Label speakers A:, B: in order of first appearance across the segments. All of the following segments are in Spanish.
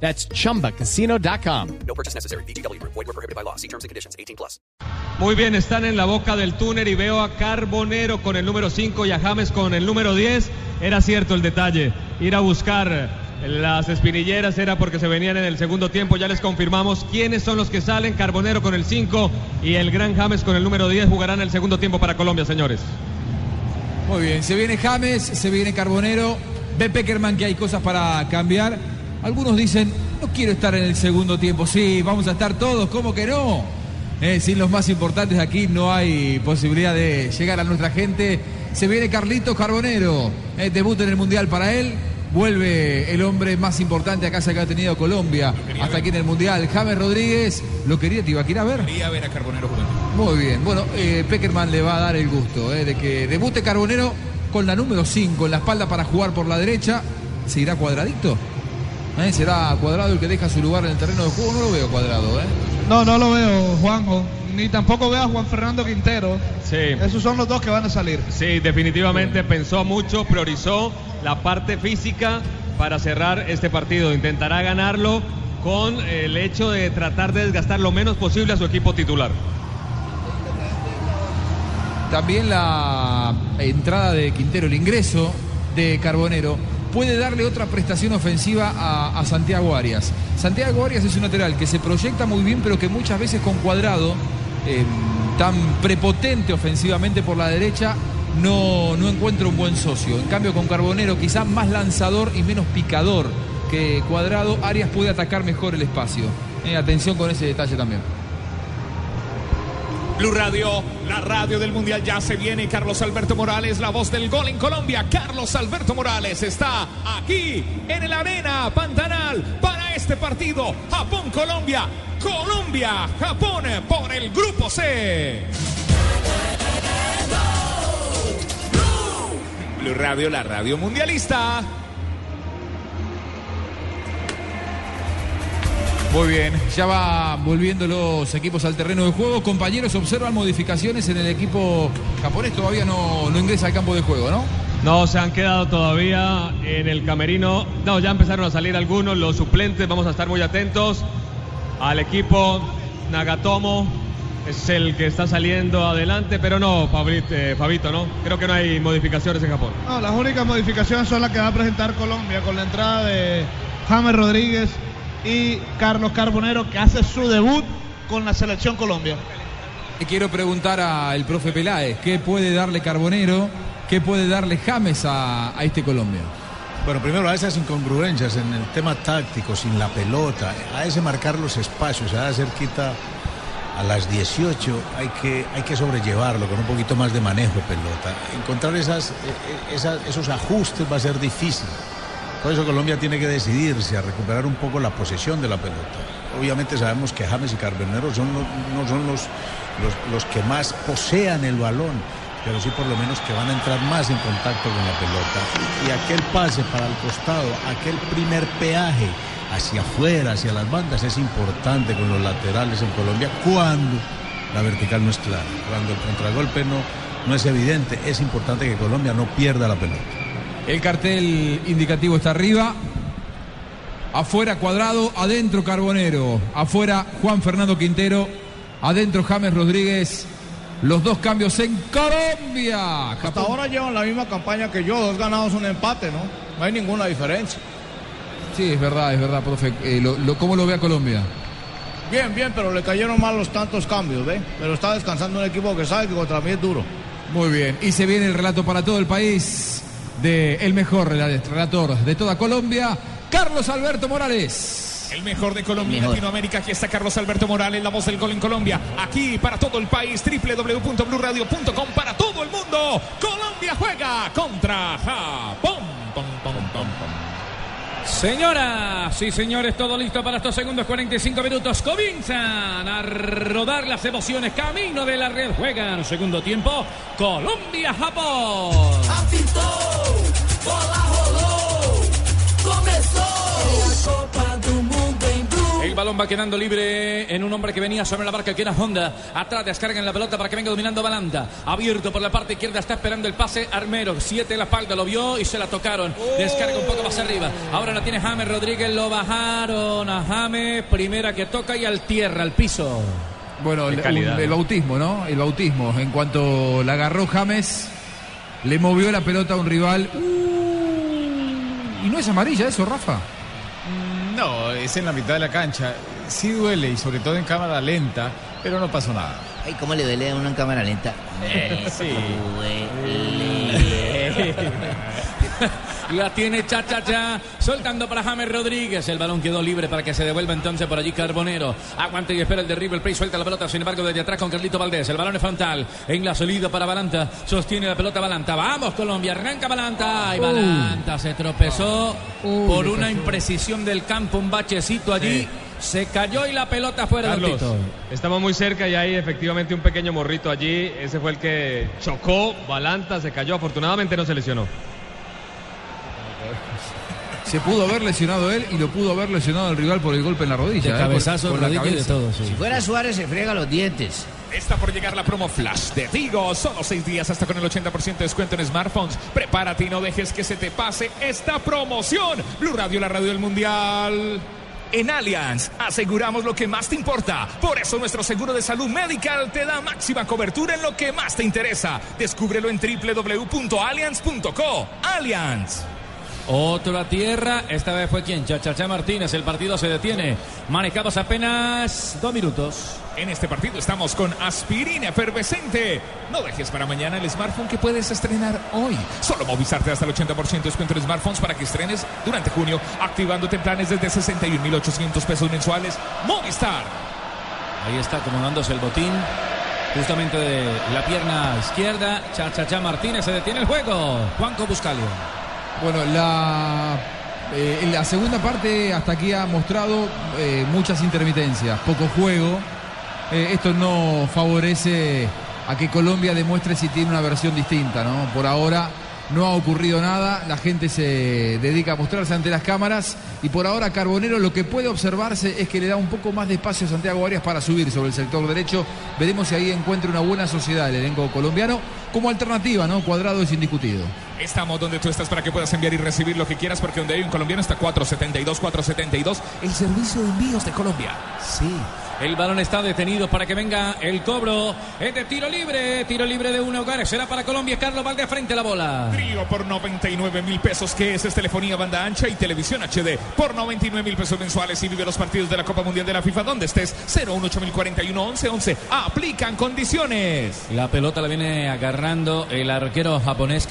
A: That's chumbacasino.com.
B: No purchase necessary. BGW. Void were prohibited by law. See terms and conditions. 18 plus.
C: Muy bien, están en la boca del túnel y veo a Carbonero con el número 5 y a James con el número 10. Era cierto el detalle. Ir a buscar las espinilleras era porque se venían en el segundo tiempo. Ya les confirmamos quiénes son los que salen. Carbonero con el 5 y el gran James con el número 10 jugarán el segundo tiempo para Colombia, señores.
D: Muy bien, se viene James, se viene Carbonero. Ve Peckerman que hay cosas para cambiar. Algunos dicen, no quiero estar en el segundo tiempo. Sí, vamos a estar todos, ¿cómo que no? Eh, sin los más importantes aquí no hay posibilidad de llegar a nuestra gente. Se viene Carlitos Carbonero, eh, debut en el Mundial para él. Vuelve el hombre más importante acá que ha tenido Colombia hasta aquí en el Mundial. James Rodríguez, ¿lo quería? ¿Te iba a ir a ver?
E: Quería ver a Carbonero jugando.
D: Muy bien, bueno, eh, Peckerman le va a dar el gusto eh, de que debute Carbonero con la número 5 en la espalda para jugar por la derecha. ¿Se irá cuadradito? ¿Eh? ¿Será cuadrado el que deja su lugar en el terreno de juego? No lo veo cuadrado, ¿eh?
F: No, no lo veo, Juanjo. Ni tampoco veo a Juan Fernando Quintero.
C: Sí.
F: Esos son los dos que van a salir.
C: Sí, definitivamente pensó mucho, priorizó la parte física para cerrar este partido. Intentará ganarlo con el hecho de tratar de desgastar lo menos posible a su equipo titular.
D: También la entrada de Quintero, el ingreso de Carbonero, puede darle otra prestación ofensiva a, Santiago Arias. Santiago Arias es un lateral que se proyecta muy bien, pero que muchas veces con cuadrado, eh, tan prepotente ofensivamente por la derecha, no, no encuentra un buen socio. En cambio, con Carbonero, quizás más lanzador y menos picador que cuadrado, Arias puede atacar mejor el espacio. Eh, atención con ese detalle también.
E: Blue Radio, la radio del Mundial ya se viene. Carlos Alberto Morales, la voz del gol en Colombia. Carlos Alberto Morales está aquí en la arena Pantanal para este partido. Japón-Colombia. Colombia-Japón por el grupo C. Blue Radio, la radio mundialista.
D: Muy bien, ya va volviendo los equipos al terreno de juego. Compañeros, observan modificaciones en el equipo japonés. Todavía no, no ingresa al campo de juego, ¿no?
C: No, se han quedado todavía en el camerino. No, ya empezaron a salir algunos, los suplentes. Vamos a estar muy atentos al equipo. Nagatomo es el que está saliendo adelante, pero no, Fabito, eh, Fabito, ¿no? Creo que no hay modificaciones en Japón.
F: No, las únicas modificaciones son las que va a presentar Colombia con la entrada de James Rodríguez y Carlos Carbonero, que hace su debut con la selección Colombia.
D: Quiero preguntar al profe Peláez, ¿qué puede darle Carbonero? ¿Qué puede darle James a, a este Colombia?
G: Bueno, primero a esas incongruencias en el tema táctico, sin la pelota, a ese marcar los espacios, a esa cerquita a las 18 hay que, hay que sobrellevarlo con un poquito más de manejo de pelota. Encontrar esas, esas, esos ajustes va a ser difícil. Por eso Colombia tiene que decidirse a recuperar un poco la posesión de la pelota. Obviamente sabemos que James y Carbonero son, no, no son los, los, los que más posean el balón, pero sí por lo menos que van a entrar más en contacto con la pelota. Y aquel pase para el costado, aquel primer peaje hacia afuera, hacia las bandas, es importante con los laterales en Colombia cuando la vertical no es clara, cuando el contragolpe no, no es evidente, es importante que Colombia no pierda la pelota.
D: El cartel indicativo está arriba. Afuera Cuadrado, adentro Carbonero. Afuera Juan Fernando Quintero. Adentro James Rodríguez. Los dos cambios en Colombia.
H: Hasta ahora llevan la misma campaña que yo, dos ganados, un empate, ¿no? No hay ninguna diferencia.
D: Sí, es verdad, es verdad, profe. Eh, lo, lo, ¿Cómo lo ve a Colombia?
H: Bien, bien, pero le cayeron mal los tantos cambios, ¿ve? Pero está descansando un equipo que sabe que contra mí es duro.
D: Muy bien. Y se viene el relato para todo el país de el mejor relator de toda Colombia, Carlos Alberto Morales.
E: El mejor de Colombia y Latinoamérica. Aquí está Carlos Alberto Morales, la voz del gol en Colombia. Aquí para todo el país, www.bluradio.com para todo el mundo. Colombia juega contra Japón. Pom, pom, pom,
I: Señoras y señores, todo listo para estos segundos 45 minutos. Comienzan a rodar las emociones. Camino de la red. Juegan segundo tiempo. Colombia-Japón. El balón va quedando libre en un hombre que venía sobre la barca que era Honda. Atrás descargan la pelota para que venga dominando Balanta. Abierto por la parte izquierda está esperando el pase Armero. Siete en la espalda, lo vio y se la tocaron. Descarga un poco más arriba. Ahora la tiene James Rodríguez. Lo bajaron a James. Primera que toca y al tierra, al piso.
D: Bueno, el,
C: calidad,
D: un- el bautismo, ¿no? El bautismo. En cuanto la agarró James, le movió la pelota a un rival. Uh, y no es amarilla eso, Rafa.
J: No, es en la mitad de la cancha. Sí duele y sobre todo en cámara lenta, pero no pasó nada.
K: Ay, ¿cómo le duele a uno en cámara lenta?
J: sí.
I: La tiene cha cha cha, soltando para James Rodríguez. El balón quedó libre para que se devuelva entonces por allí Carbonero. Aguanta y espera el derribo. El play suelta la pelota, sin embargo, desde atrás con Carlito Valdés. El balón es frontal en la salida para Balanta. Sostiene la pelota Balanta. Vamos, Colombia, arranca Balanta. Y Balanta se tropezó por una imprecisión del campo, un bachecito allí. Se cayó y la pelota fuera
C: Carlos, estamos muy cerca y hay efectivamente un pequeño morrito allí. Ese fue el que chocó, Balanta, se cayó. Afortunadamente no se lesionó.
D: Se pudo haber lesionado él y lo pudo haber lesionado el rival por el golpe en la rodilla.
I: De
D: ¿eh?
I: Cabezazo,
D: por la
I: rodilla y de
D: cabeza.
I: todo, sí.
K: Si fuera Suárez, se friega los dientes.
E: Está por llegar la promo Flash de Tigo. Solo seis días hasta con el 80% de descuento en smartphones. Prepárate y no dejes que se te pase esta promoción. Blue Radio, la radio del Mundial. En Allianz aseguramos lo que más te importa. Por eso nuestro seguro de salud medical te da máxima cobertura en lo que más te interesa. Descúbrelo en www.allianz.co. Allianz.
I: Otro a tierra, esta vez fue quien, Chachachá Martínez, el partido se detiene, manejamos apenas dos minutos.
E: En este partido estamos con aspirina efervescente. No dejes para mañana el smartphone que puedes estrenar hoy. Solo Movistar hasta el 80% de descuento en smartphones para que estrenes durante junio, activándote en planes desde 61.800 pesos mensuales. Movistar.
I: Ahí está acomodándose el botín, justamente de la pierna izquierda, Chachachá Martínez, se detiene el juego, Juanco Buscalio.
D: Bueno, la, eh, la segunda parte hasta aquí ha mostrado eh, muchas intermitencias, poco juego. Eh, esto no favorece a que Colombia demuestre si tiene una versión distinta, ¿no? Por ahora no ha ocurrido nada, la gente se dedica a mostrarse ante las cámaras y por ahora Carbonero lo que puede observarse es que le da un poco más de espacio a Santiago Arias para subir sobre el sector derecho. Veremos si ahí encuentra una buena sociedad el elenco colombiano como alternativa, ¿no? Cuadrado es indiscutido.
E: Estamos donde tú estás para que puedas enviar y recibir lo que quieras, porque donde hay un colombiano está 472, 472, el servicio de envíos de Colombia.
I: Sí. El balón está detenido para que venga el cobro. Es de tiro libre. Tiro libre de uno hogares. Será para Colombia. Carlos Valdés frente a la bola.
E: Trío por 99 mil pesos, que es, es telefonía banda ancha y televisión HD por 99 mil pesos mensuales y vive los partidos de la Copa Mundial de la FIFA donde estés 018 11 11 Aplican condiciones.
I: La pelota la viene agarrando el arquero japonés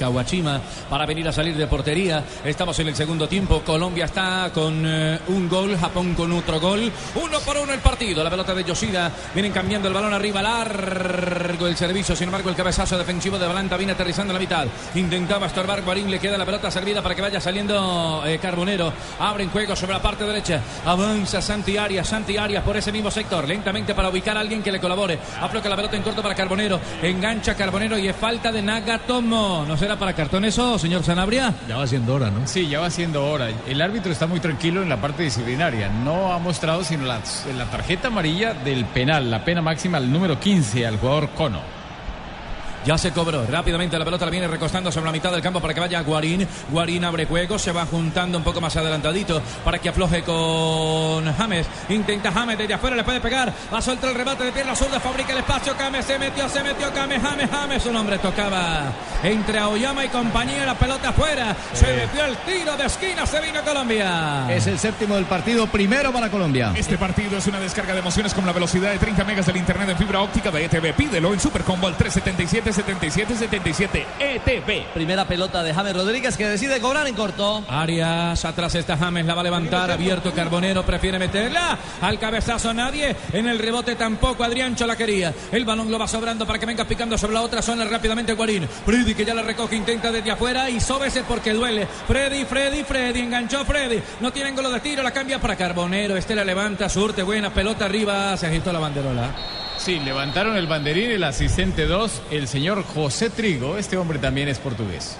I: Para venir a salir de portería. Estamos en el segundo tiempo. Colombia está con eh, un gol, Japón con otro gol. Uno por uno el partido. La pelota de Yoshida. Vienen cambiando el balón arriba. Largo el servicio. Sin embargo, el cabezazo defensivo de Balanta viene aterrizando en la mitad. Intentaba estorbar Guarín. Le queda la pelota servida para que vaya saliendo eh, Carbonero. Abre en juego sobre la parte derecha. Avanza Santi Arias. Santi Arias por ese mismo sector. Lentamente para ubicar a alguien que le colabore. Afloca la pelota en corto para Carbonero. Engancha Carbonero y es falta de Nagatomo. ¿No será para cartón eso, señor Sanabria?
G: Ya va siendo hora, ¿no?
J: Sí, ya va siendo hora. El árbitro está muy tranquilo en la parte disciplinaria. No ha mostrado sino la, la tarjeta amarilla del penal, la pena máxima al número 15, al jugador Cono.
I: Ya se cobró. Rápidamente la pelota la viene recostando sobre la mitad del campo para que vaya Guarín. Guarín abre juego, se va juntando un poco más adelantadito para que afloje con James. Intenta James desde afuera, le puede pegar. Va a soltar el remate de pierna zurda, fabrica el espacio. James se metió, se metió James, James, James. Un hombre tocaba entre Aoyama y compañía. La pelota afuera. Se metió el tiro de esquina, se vino Colombia.
L: Es el séptimo del partido, primero para Colombia.
E: Este partido es una descarga de emociones con la velocidad de 30 megas del internet en fibra óptica de ETV. Pídelo en Supercombo al 377 7777 ETV.
M: Primera pelota de James Rodríguez que decide cobrar en corto.
I: Arias, atrás está James, la va a levantar, abierto Carbonero, prefiere meterla. Al cabezazo nadie, en el rebote tampoco, Adriancho la quería. El balón lo va sobrando para que venga picando sobre la otra zona rápidamente Guarín. Freddy que ya la recoge, intenta desde afuera y sóbese porque duele. Freddy, Freddy, Freddy, enganchó Freddy. No tiene ángulo de tiro, la cambia para Carbonero. Este la levanta, surte, buena pelota arriba, se agitó la banderola.
J: Sí, levantaron el banderín, el asistente 2, el señor José Trigo. Este hombre también es portugués.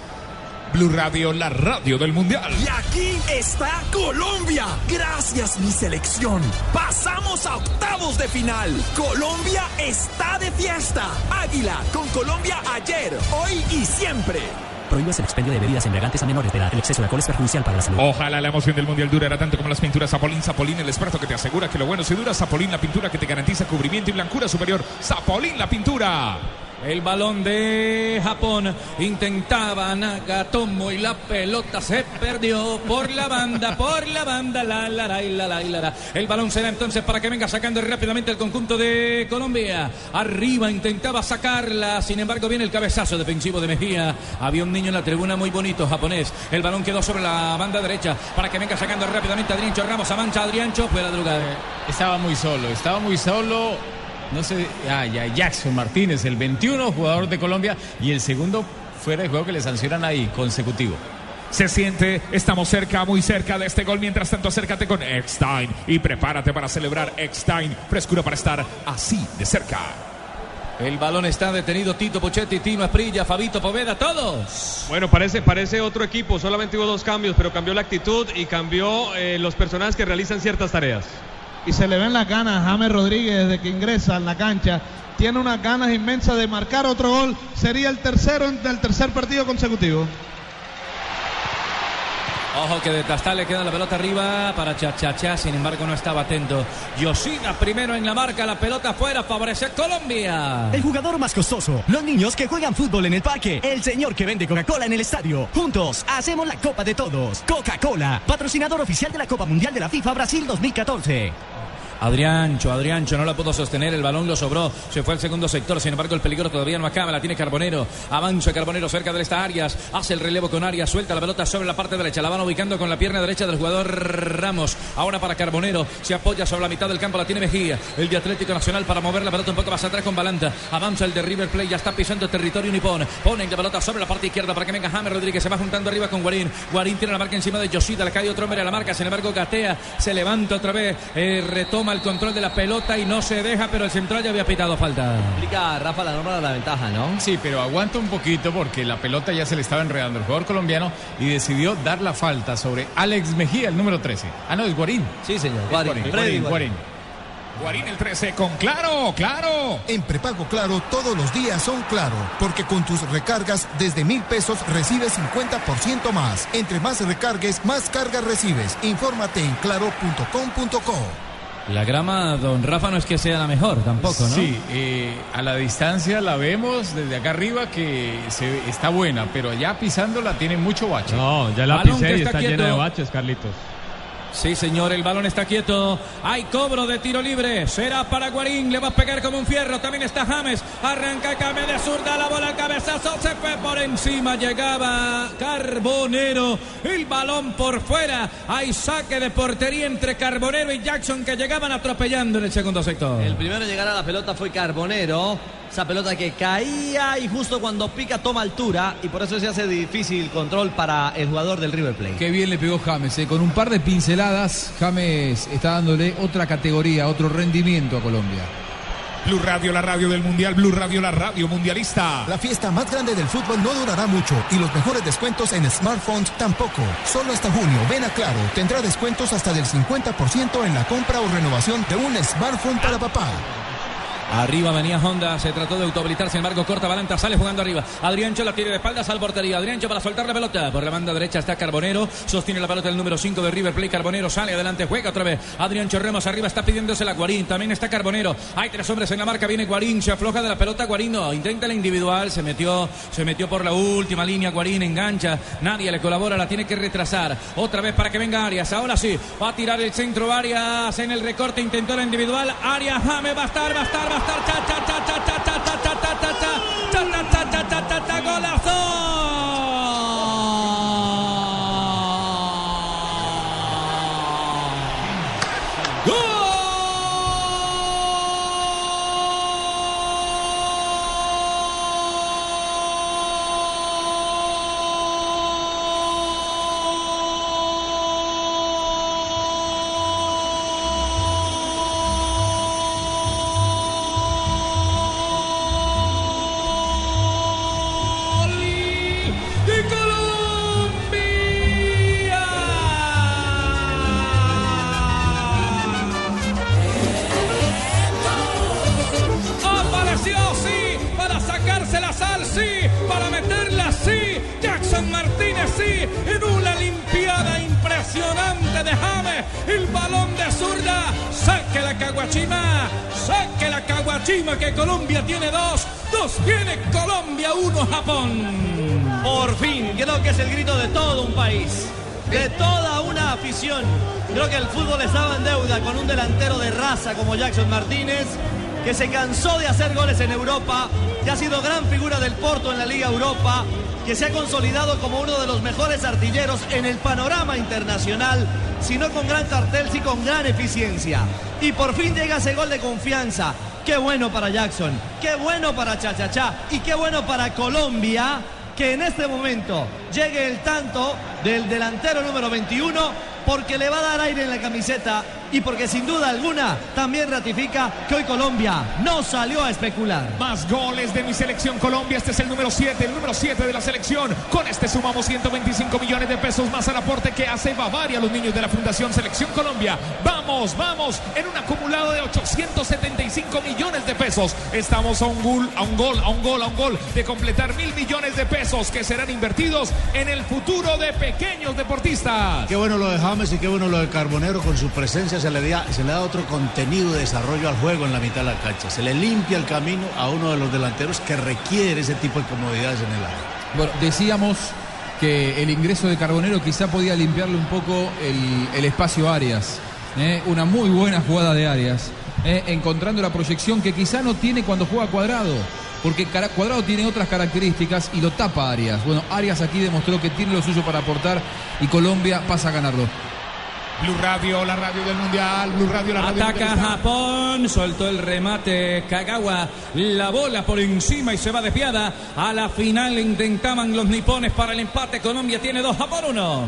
E: Blue Radio, la radio del mundial.
N: Y aquí está Colombia. Gracias mi selección. Pasamos a octavos de final. Colombia está de fiesta. Águila con Colombia ayer, hoy y siempre.
O: Prohíbas el expendio de bebidas embriagantes a menores de edad. El exceso de alcohol es perjudicial para la salud.
E: Ojalá la emoción del mundial durara tanto como las pinturas Zapolín. Zapolín, el experto que te asegura que lo bueno se dura. Zapolín, la pintura que te garantiza cubrimiento y blancura superior. Zapolín, la pintura.
I: El balón de Japón intentaba Nagatomo y la pelota se perdió por la banda, por la banda, la la la la la la. El balón será entonces para que venga sacando rápidamente el conjunto de Colombia. Arriba intentaba sacarla, sin embargo viene el cabezazo defensivo de Mejía. Había un niño en la tribuna muy bonito japonés. El balón quedó sobre la banda derecha para que venga sacando rápidamente Adriancho Ramos. Avanza Adriancho, fuera de lugar.
J: Estaba muy solo, estaba muy solo. No sé, ah, ya, Jackson Martínez, el 21 jugador de Colombia y el segundo fuera de juego que le sancionan ahí, consecutivo.
E: Se siente, estamos cerca, muy cerca de este gol. Mientras tanto, acércate con Eckstein y prepárate para celebrar Eckstein. Frescura para estar así de cerca.
I: El balón está detenido. Tito Pochetti, Tino Esprilla, Fabito Poveda, todos.
C: Bueno, parece, parece otro equipo. Solamente hubo dos cambios, pero cambió la actitud y cambió eh, los personajes que realizan ciertas tareas.
F: Y se le ven las ganas a James Rodríguez desde que ingresa en la cancha. Tiene unas ganas inmensas de marcar otro gol. Sería el tercero del tercer partido consecutivo.
I: Ojo que de Tastal le queda la pelota arriba para Chachachá, sin embargo no estaba atento. Yoshida primero en la marca, la pelota afuera, favorece Colombia.
O: El jugador más costoso, los niños que juegan fútbol en el parque, el señor que vende Coca-Cola en el estadio. Juntos hacemos la Copa de Todos. Coca-Cola, patrocinador oficial de la Copa Mundial de la FIFA Brasil 2014.
I: Adriancho, Adriancho no la pudo sostener, el balón lo sobró, se fue al segundo sector, sin embargo el peligro todavía no acaba, la tiene Carbonero, avanza Carbonero cerca de esta Arias, hace el relevo con Arias, suelta la pelota sobre la parte derecha, la van ubicando con la pierna derecha del jugador Ramos, ahora para Carbonero, se apoya sobre la mitad del campo, la tiene Mejía, el de Atlético Nacional para mover la pelota un poco más atrás con Balanta, avanza el de River Plate, ya está pisando territorio nipón, pone la pelota sobre la parte izquierda para que venga James Rodríguez, se va juntando arriba con Guarín, Guarín tiene la marca encima de Yoshida, le cae otro hombre a la marca, sin embargo Gatea se levanta otra vez, eh, retoma el control de la pelota y no se deja, pero el central ya había pitado falta.
M: Explica Rafa la norma de la ventaja, ¿no?
J: Sí, pero aguanta un poquito porque la pelota ya se le estaba enredando el jugador colombiano y decidió dar la falta sobre Alex Mejía, el número 13. Ah, no, es Guarín.
M: Sí, señor. Guarín.
J: Guarín,
M: Freddy
J: Guarín,
M: Guarín.
E: Guarín el 13 con Claro, Claro.
P: En prepago Claro todos los días son Claro, porque con tus recargas desde mil pesos recibes 50% más. Entre más recargues, más cargas recibes. Infórmate en claro.com.co.
I: La grama, don Rafa, no es que sea la mejor tampoco, ¿no?
J: Sí, eh, a la distancia la vemos desde acá arriba que se, está buena, pero allá pisándola tiene mucho bache.
C: No, ya la
I: Balón
C: pisé y
I: está
C: llena de baches, Carlitos.
I: Sí, señor, el balón está quieto. Hay cobro de tiro libre. Será para Guarín. Le va a pegar como un fierro. También está James. Arranca Came de zurda. La bola cabezazo. Se fue por encima. Llegaba Carbonero. El balón por fuera. Hay saque de portería entre Carbonero y Jackson que llegaban atropellando en el segundo sector.
M: El primero en llegar a la pelota fue Carbonero. Esa pelota que caía y justo cuando pica toma altura y por eso se hace difícil el control para el jugador del River Plate.
D: Qué bien le pegó James, eh. con un par de pinceladas, James está dándole otra categoría, otro rendimiento a Colombia.
E: Blue Radio, la radio del mundial. Blue Radio, la radio mundialista.
P: La fiesta más grande del fútbol no durará mucho y los mejores descuentos en smartphones tampoco. Solo hasta junio, ven a Claro, tendrá descuentos hasta del 50% en la compra o renovación de un smartphone para papá.
I: Arriba venía Honda, se trató de autohabilitar, sin embargo corta Balanta, sale jugando arriba. Adriancho la tiene de espaldas al portería. Adriancho para soltar la pelota. Por la banda derecha está Carbonero, sostiene la pelota el número 5 de River Plate. Carbonero sale adelante, juega otra vez. Adriancho Remos arriba está pidiéndose la Guarín. También está Carbonero. Hay tres hombres en la marca, viene Guarín, se afloja de la pelota. Guarín no, intenta la individual, se metió, se metió por la última línea. Guarín engancha, nadie le colabora, la tiene que retrasar. Otra vez para que venga Arias. Ahora sí, va a tirar el centro Arias en el recorte, intentó la individual. Arias, Jame, va a estar, va a estar, va a estar.
Q: Golazo. En una limpiada impresionante de James. El balón de zurda. Saque la caguachima. Saque la caguachima que Colombia tiene dos. Dos tiene Colombia, uno Japón.
M: Por fin, creo que es el grito de todo un país, de toda una afición. Creo que el fútbol estaba en deuda con un delantero de raza como Jackson Martínez, que se cansó de hacer goles en Europa, que ha sido gran figura del Porto en la Liga Europa, que se ha consolidado como uno de los mejores artilleros en el panorama internacional, si no con gran cartel, sí con gran eficiencia. Y por fin llega ese gol de confianza. Qué bueno para Jackson, qué bueno para Chachachá y qué bueno para Colombia que en este momento llegue el tanto del delantero número 21 porque le va a dar aire en la camiseta y porque sin duda alguna también ratifica que hoy Colombia no salió a especular.
E: Más goles de mi selección Colombia. Este es el número 7, el número 7 de la selección. Con este sumamos 125 millones de pesos más al aporte que hace Bavaria a los niños de la Fundación Selección Colombia. Vamos, vamos, en un acumulado de 875 millones de pesos. Estamos a un gol, a un gol, a un gol, a un gol de completar mil millones de pesos que serán invertidos en el futuro de pequeños deportistas.
G: Qué bueno lo de James y qué bueno lo de Carbonero con su presencia se le, da, otro contenido de desarrollo al juego en la mitad de la cancha. Se le limpia el camino a uno de los delanteros que requiere ese tipo de comodidades en el área.
D: Bueno, decíamos que el ingreso de Carbonero quizá podía limpiarle un poco el, espacio a Arias. ¿eh? Una muy buena jugada de Arias, ¿eh? encontrando la proyección que quizá no tiene cuando juega cuadrado. Porque Cuadrado tiene otras características y lo tapa Arias. Bueno, Arias aquí demostró que tiene lo suyo para aportar y Colombia pasa a ganarlo.
E: Blue Radio, la radio del Mundial. Blue Radio, la radio
I: Ataca. Japón, soltó el remate Kagawa, la bola por encima y se va desviada. A la final intentaban los nipones para el empate. Colombia tiene dos, Japón uno.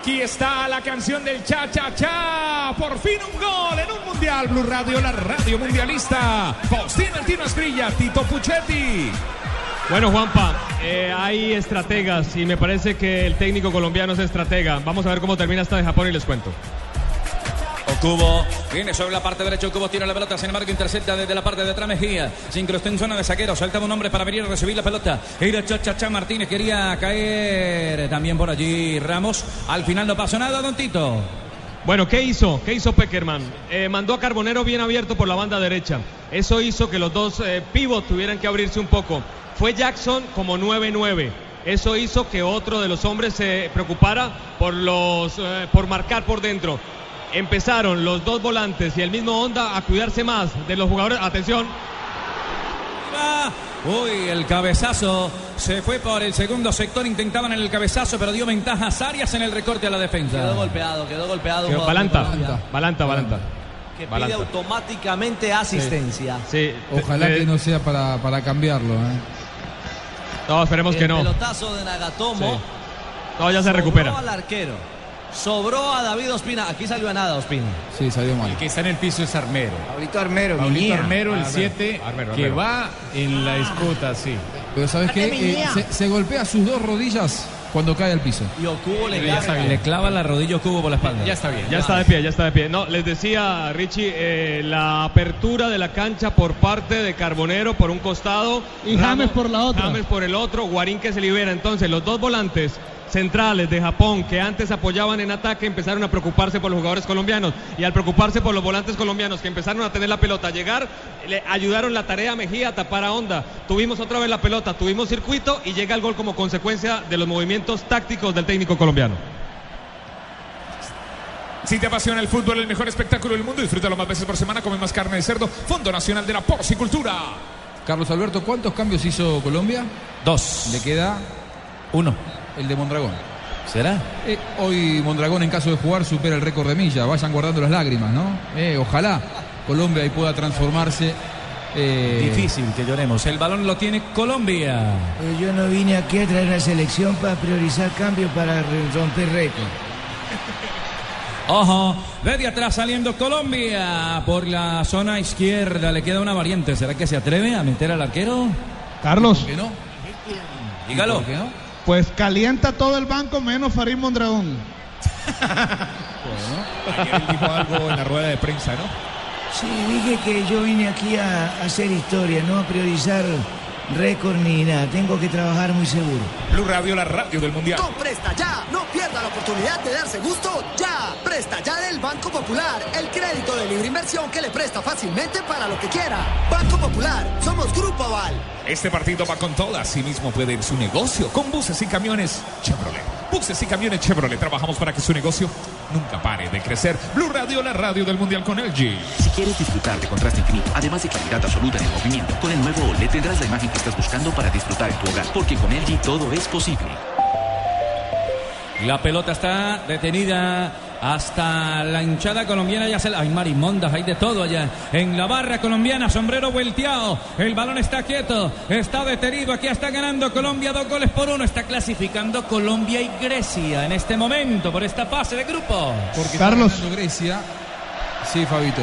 E: Aquí está la canción del cha cha cha. Por fin un gol en un mundial. Blue Radio, la radio mundialista. Faustino Antino Escrilla, Tito Puchetti.
C: Bueno, Juanpa, eh, hay estrategas y me parece que el técnico colombiano es estratega. Vamos a ver cómo termina esta de Japón y les cuento.
I: Okubo viene sobre la parte derecha. Okubo tira la pelota. Sin embargo, intercepta desde la parte de atrás Mejía. Se incrustó en zona de saquero. Saltaba un hombre para venir a recibir la pelota. Era Chachacha Martínez. Quería caer también por allí Ramos. Al final no pasó nada, Don Tito.
C: Bueno, ¿qué hizo? ¿Qué hizo Peckerman? Eh, mandó a Carbonero bien abierto por la banda derecha. Eso hizo que los dos eh, tuvieran que abrirse un poco. Fue Jackson como 9-9. Eso hizo que otro de los hombres se preocupara por, los, eh, por marcar por dentro. Empezaron los dos volantes y el mismo Honda a cuidarse más de los jugadores. Atención.
I: Uy, el cabezazo se fue por el segundo sector. Intentaban en el cabezazo, pero dio ventajas Arias en el recorte a la defensa.
M: Quedó golpeado, quedó golpeado.
C: Quedó Balanta,
M: Colombia,
C: Balanta, Balanta.
M: Que pide
C: Balanta.
M: automáticamente asistencia.
C: Sí,
D: Ojalá
C: eh,
D: que no sea para, para cambiarlo. ¿eh?
C: No, esperemos
M: el
C: que no.
M: pelotazo de Nagatomo.
C: Sí. No, ya se recupera.
M: al arquero. Sobró a David Ospina. Aquí salió a nada Ospina.
D: Sí, salió mal.
J: El que está en el piso es Armero.
K: Pablito Armero,
J: Pablito. Armero, el
K: Armero.
J: 7,
C: Armero,
J: que va en la disputa, sí.
D: Pero ¿sabes qué? Eh, se golpea sus dos rodillas cuando cae al piso.
M: Y Okubo le.
I: Le clava la rodilla a Cubo por la espalda.
J: Ya está bien.
C: Ya está de pie, ya está de pie. No, les decía Richie, eh, la apertura de la cancha por parte de Carbonero por un costado.
F: Y James por la otra.
C: James por el otro, Guarín que se libera. Entonces, los dos volantes centrales de Japón que antes apoyaban en ataque empezaron a preocuparse por los jugadores colombianos. Y al preocuparse por los volantes colombianos que empezaron a tener la pelota, a llegar, le ayudaron la tarea a Mejía a tapar a Onda. Tuvimos otra vez la pelota, tuvimos circuito y llega el gol como consecuencia de los movimientos tácticos del técnico colombiano.
E: Si te apasiona el fútbol, el mejor espectáculo del mundo, disfrútalo más veces por semana. Come más carne de cerdo. Fondo Nacional de la Porcicultura.
D: Carlos Alberto, ¿cuántos cambios hizo Colombia?
I: Dos.
D: Le queda
I: Uno.
D: el de Mondragón.
I: ¿Será?
D: Eh, hoy Mondragón en caso de jugar supera el récord de milla. Vayan guardando las lágrimas, ¿no? Eh, ojalá Colombia ahí pueda transformarse. Eh,
I: Difícil que lloremos. El balón lo tiene Colombia.
K: Pero yo no vine aquí a traer la selección para priorizar cambios para romper récord.
I: Ojo, desde atrás saliendo Colombia por la zona izquierda. Le queda una variante. ¿Será que se atreve a meter al arquero?
F: Carlos,
D: ¿Por qué no?
I: Dígalo.
D: ¿Por qué no?
F: Pues calienta todo el banco menos Farid Mondragón.
E: Ayer él dijo algo en la rueda de prensa, ¿no?
K: Sí, dije que yo vine aquí a, a hacer historia, no a priorizar récord ni nada. Tengo que trabajar muy seguro.
E: Blue Radio, la radio del Mundial.
R: Con Presta Ya, no pierda la oportunidad de darse gusto ya. Presta Ya del Banco Popular, el crédito de libre inversión que le presta fácilmente para lo que quiera. Banco Popular, somos Grupo Aval.
E: Este partido va con todo. Asimismo puede ir su negocio con buses y camiones Chevrolet. Buses y camiones Chevrolet. Trabajamos para que su negocio nunca pare de crecer. Blue Radio, la radio del Mundial con LG.
S: Si quieres disfrutar de contraste infinito, además de claridad absoluta en el movimiento, con el nuevo OLED tendrás la imagen que estás buscando para disfrutar en tu hogar, porque con LG todo es posible.
I: La pelota está detenida hasta la hinchada colombiana. Ya se la... Hay marimondas, hay de todo allá. En la barra colombiana, sombrero volteado. El balón está quieto, está detenido. Aquí está ganando Colombia dos goles por uno. Está clasificando Colombia y Grecia en este momento por esta fase de grupo.
D: Porque
F: Carlos.
D: está Grecia. Sí, Fabito.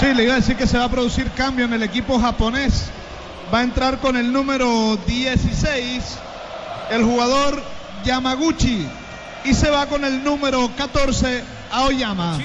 F: Sí, le iba a decir que se va a producir cambio en el equipo japonés. Va a entrar con el número 16 el jugador Yamaguchi y se va con el número 14 Aoyama.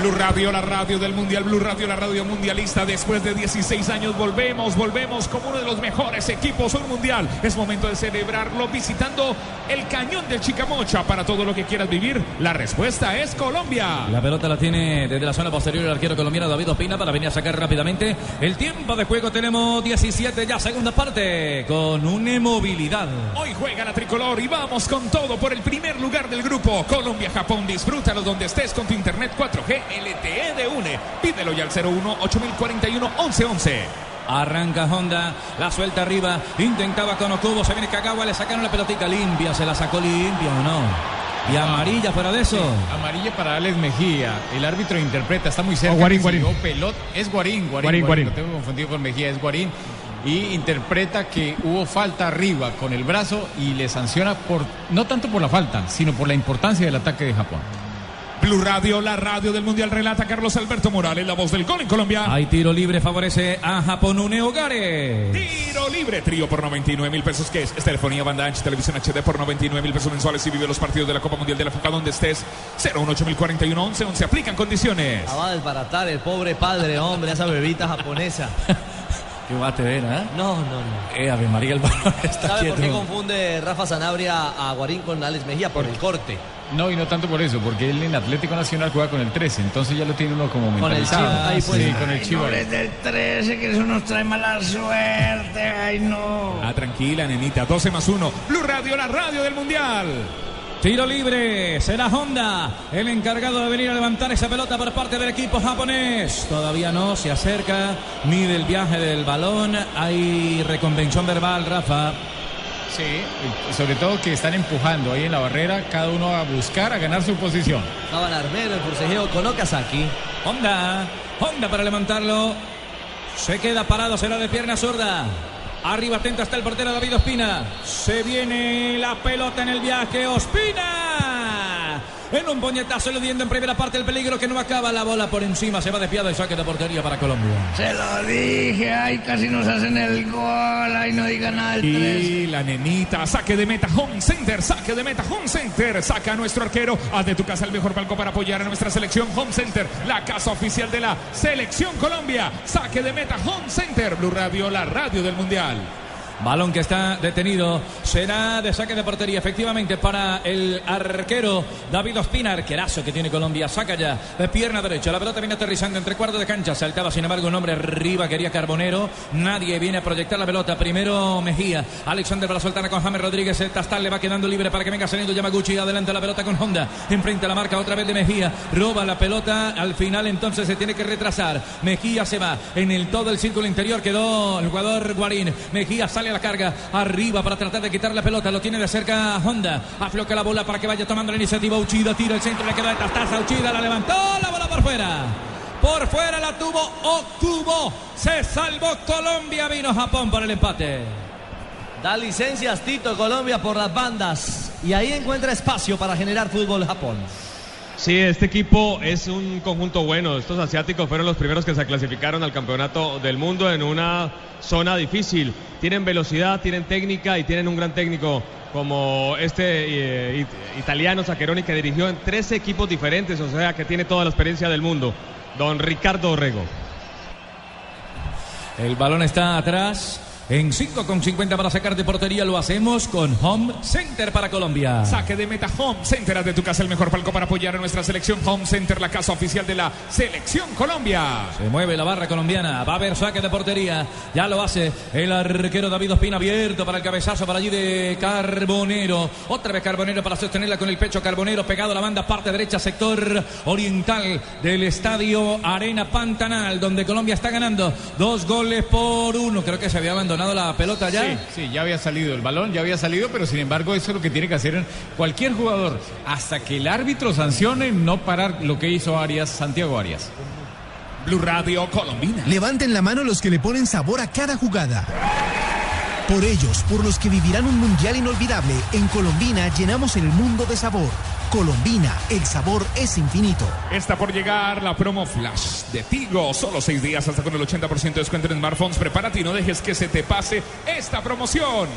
E: Blue Radio, la radio del Mundial, Blue Radio, la radio mundialista. Después de 16 años volvemos, volvemos como uno de los mejores equipos del Mundial. Es momento de celebrarlo visitando el cañón del Chicamocha. Para todo lo que quieras vivir, la respuesta es Colombia.
I: La pelota la tiene desde la zona posterior el arquero colombiano David Ospina para venir a sacar rápidamente. El tiempo de juego tenemos 17 ya, segunda parte, con una movilidad.
E: Hoy juega la tricolor y vamos con todo por el primer lugar del grupo. Colombia-Japón, disfrútalo donde estés con tu internet 4G LTE de UNE. Pídelo ya al 01 8041 1111.
I: Arranca Honda, la suelta arriba, intentaba con Okubo, se viene Kagawa, le sacaron la pelotita limpia, se la sacó limpia o no. Y amarilla fuera de eso.
J: Amarilla para Alex Mejía. El árbitro interpreta, está muy cerca.
C: Oh, Guarín,
J: recibió
C: Guarín.
J: pelot- es Guarín, Guarín,
C: Guarín,
J: Guarín,
C: Guarín.
J: Lo tengo confundido con Mejía, es Guarín. Y interpreta que hubo falta arriba con el brazo y le sanciona por no tanto por la falta, sino por la importancia del ataque de Japón.
E: Blue Radio, la radio del Mundial, relata Carlos Alberto Morales, la voz del gol en Colombia.
I: Hay tiro libre, favorece a Japón Une Hogares.
E: Tiro libre, trío por 99 mil pesos, que es? Es telefonía, banda ancha, televisión HD por 99 mil pesos mensuales y vive los partidos de la Copa Mundial de la FIFA donde estés. 018041 11 11 aplican condiciones.
M: La va a desbaratar el pobre padre, hombre, esa bebita japonesa.
I: Qué bate era, ¿eh?
M: No, no, no.
I: Eh, Ave María, el balón está
M: ¿Sabe por qué confunde Rafa Sanabria a Guarín con Alex Mejía? Por el corte.
J: No, y no tanto por eso, porque él en Atlético Nacional juega con el 13, entonces ya lo tiene uno como
M: Con el
J: mentalizado.
M: Chiva, ahí pues.
J: sí, con el Chiva.
K: Señores del 13, que eso nos trae mala suerte. Ay, no.
E: Ah, tranquila, nenita, 12 más 1. Blue Radio, la radio del Mundial.
I: Tiro libre, será Honda el encargado de venir a levantar esa pelota por parte del equipo japonés. Todavía no se acerca, mide el viaje del balón. Hay reconvención verbal, Rafa.
J: Sí, sobre todo que están empujando ahí en la barrera, cada uno a buscar, a ganar su posición.
M: Estaban Armero, el forcejeo con Okazaki.
I: Honda, Honda para levantarlo. Se queda parado, será de pierna zurda. Arriba atento está el portero David Ospina. Se viene la pelota en el viaje. Ospina. En un puñetazo eludiendo en primera parte el peligro que no acaba. La bola por encima se va desviado y saque de portería para Colombia.
K: Se lo dije, ay, casi nos hacen el gol. Ay, no digan nada el 13.
E: Y la nenita, saque de meta Home Center, saque de meta Home Center, saca a nuestro arquero, haz de tu casa el mejor palco para apoyar a nuestra selección Home Center, la casa oficial de la selección Colombia, saque de meta Home Center, Blue Radio, la radio del Mundial.
I: Balón que está detenido. Será de saque de portería, efectivamente, para el arquero David Ospina. Arquerazo que tiene Colombia. Saca ya de pierna derecha. La pelota viene aterrizando entre cuartos de cancha. Saltaba, sin embargo, un hombre arriba. Quería Carbonero. Nadie viene a proyectar la pelota. Primero Mejía. Alexander para soltar con James Rodríguez. El Tastal le va quedando libre para que venga saliendo Yamaguchi. Adelante la pelota con Honda. Enfrente a la marca otra vez de Mejía. Roba la pelota. Al final, entonces, se tiene que retrasar. Mejía se va. En el todo el círculo interior quedó el jugador Guarín. Mejía sale a la carga. Arriba para tratar de quitar la pelota. Lo tiene de cerca Honda. Afloca la bola para que vaya tomando la iniciativa. Uchida tira el centro. Le quedó de Tastaza. Uchida la levantó. La bola por fuera. Por fuera la tuvo Okubo. Se salvó Colombia. Vino Japón por el empate.
M: Da licencias Tito Colombia por las bandas. Y ahí encuentra espacio para generar fútbol Japón.
C: Sí, este equipo es un conjunto bueno. Estos asiáticos fueron los primeros que se clasificaron al campeonato del mundo en una zona difícil. Tienen velocidad, tienen técnica y tienen un gran técnico como este eh, it- italiano Zaccheroni que dirigió en tres equipos diferentes, o sea que tiene toda la experiencia del mundo. Don Ricardo Orrego.
I: El balón está atrás. En 5 con 50 para sacar de portería lo hacemos con Home Center para Colombia.
E: Saque de meta Home Center, haz de tu casa el mejor palco para apoyar a nuestra selección. Home Center, la casa oficial de la selección Colombia.
I: Se mueve la barra colombiana. Va a haber saque de portería. Ya lo hace el arquero David Ospina abierto para el cabezazo para allí de Carbonero. Otra vez Carbonero para sostenerla con el pecho. Carbonero pegado a la banda, parte derecha, sector oriental del estadio Arena Pantanal, donde Colombia está ganando dos goles por uno. Creo que se había abandonado la pelota ya.
J: Sí, sí, ya había salido el balón, ya había salido, pero sin embargo eso es lo que tiene que hacer cualquier jugador. Hasta que el árbitro sancione, no parar lo que hizo Arias, Santiago Arias.
E: Blue Radio Colombina.
P: Levanten la mano los que le ponen sabor a cada jugada. Por ellos, por los que vivirán un mundial inolvidable, en Colombina llenamos el mundo de sabor. Colombina, el sabor es infinito.
E: Está por llegar la promo Flash de Tigo. Solo seis días hasta con el 80% de descuento en smartphones. Prepárate y no dejes que se te pase esta promoción.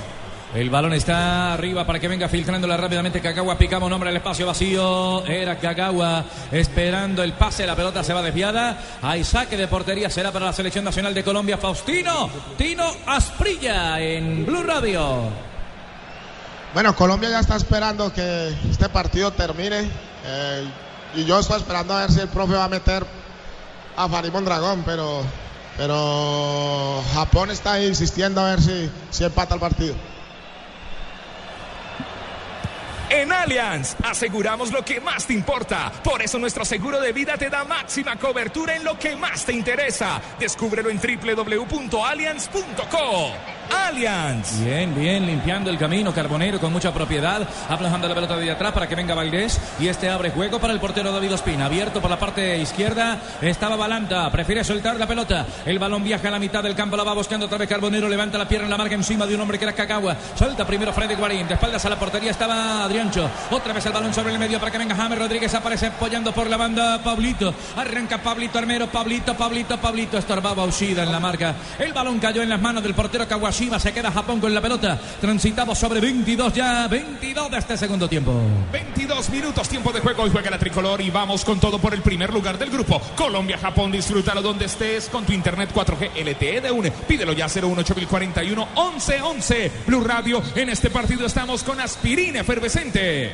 I: El balón está arriba para que venga filtrándola rápidamente. Kagawa picamos nombre al espacio vacío. Era Kagawa esperando el pase. La pelota se va desviada. Hay saque de portería. Será para la selección nacional de Colombia. Faustino Tino Asprilla en Blue Radio.
T: Bueno, Colombia ya está esperando que este partido termine. eh, y yo estoy esperando a ver si el profe va a meter a Farid Mondragón, pero, pero Japón está insistiendo a ver si, si empata el partido.
E: En Allianz aseguramos lo que más te importa. Por eso nuestro seguro de vida te da máxima cobertura en lo que más te interesa. Descúbrelo en www.allianz.co. Allianz.
I: Bien, bien, limpiando el camino. Carbonero con mucha propiedad. Aplazando la pelota de atrás para que venga Valdés. Y este abre juego para el portero David Ospina. Abierto por la parte izquierda. Estaba Balanta. Prefiere soltar la pelota. El balón viaja a la mitad del campo. La va buscando otra vez Carbonero. Levanta la pierna en la marca encima de un hombre que era Cacagua. Suelta primero Freddy Guarín. De espaldas a la portería estaba Adriancho. Otra vez el balón sobre el medio para que venga James Rodríguez. Aparece apoyando por la banda Pablito. Arranca Pablito Armero. Pablito, Pablito, Pablito. Estorbaba Ushida en la marca. El balón cayó en las manos del portero Se queda Japón con la pelota. Transitamos sobre 22 ya. 22 de este segundo tiempo.
E: 22 minutos, tiempo de juego. Hoy juega la tricolor y vamos con todo por el primer lugar del grupo. Colombia-Japón, disfrútalo donde estés con tu internet 4G LTE de UNE. Pídelo ya 01841 1111. Blue Radio. En este partido estamos con aspirina efervescente.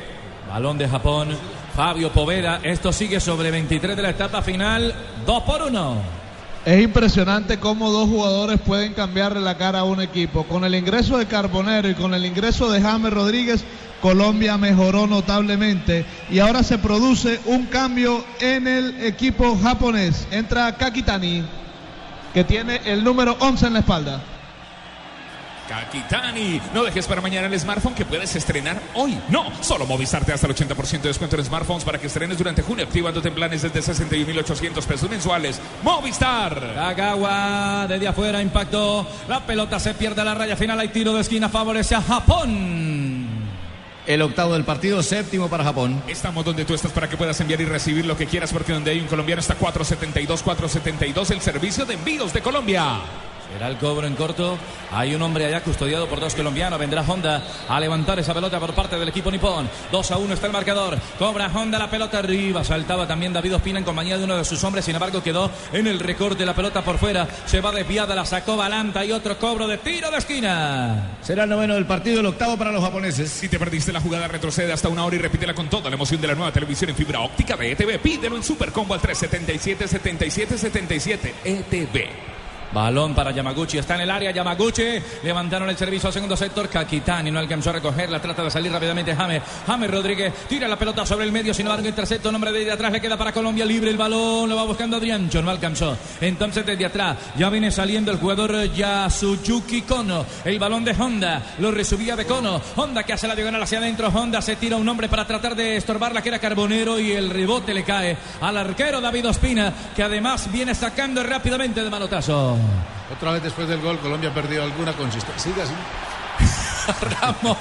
I: Balón de Japón. Fabio Poveda. Esto sigue sobre 23 de la etapa final. 2 por 1.
F: Es impresionante cómo dos jugadores pueden cambiarle la cara a un equipo. Con el ingreso de Carbonero y con el ingreso de James Rodríguez, Colombia mejoró notablemente y ahora se produce un cambio en el equipo japonés. Entra Kakitani, que tiene el número 11 en la espalda.
E: Kakitani, no dejes para mañana el smartphone que puedes estrenar hoy. No, solo Movistar te da hasta el 80% de descuento en smartphones para que estrenes durante junio, activándote en planes desde 61.800 pesos mensuales. Movistar.
I: Kagawa desde afuera impactó. La pelota se pierde a la raya final. Hay tiro de esquina. Favorece a Japón.
L: El octavo del partido, séptimo para Japón.
E: Estamos donde tú estás para que puedas enviar y recibir lo que quieras, porque donde hay un colombiano está 472, 472, el servicio de envíos de Colombia.
I: Será el cobro en corto. Hay un hombre allá custodiado por dos colombianos. Vendrá Honda a levantar esa pelota por parte del equipo nipón. 2 a 1 está el marcador. Cobra Honda la pelota arriba. Saltaba también David Ospina en compañía de uno de sus hombres. Sin embargo, quedó en el recorte la pelota por fuera. Se va desviada, la sacó Balanta y otro cobro de tiro de esquina.
L: Será el noveno del partido, el octavo para los japoneses.
E: Si te perdiste la jugada, retrocede hasta una hora y repítela con toda la emoción de la nueva televisión en fibra óptica de ETV. Pídelo en Supercombo al 377 77 77 ETV.
I: Balón para Yamaguchi, está en el área Yamaguchi, levantaron el servicio al segundo sector, Kakitani no alcanzó a recogerla, trata de salir rápidamente James, James Rodríguez tira la pelota sobre el medio, sin embargo intercepto, nombre de atrás le queda para Colombia libre el balón, lo va buscando Adriancho, no alcanzó, entonces desde atrás ya viene saliendo el jugador Yasuyuki Kono, el balón de Honda, lo resubía de Kono, Honda que hace la diagonal hacia adentro, Honda se tira un hombre para tratar de estorbarla que era Carbonero y el rebote le cae al arquero David Ospina, que además viene sacando rápidamente de manotazo.
G: Otra vez después del gol, Colombia ha perdido alguna consistencia. Sigue así.
I: Ramos,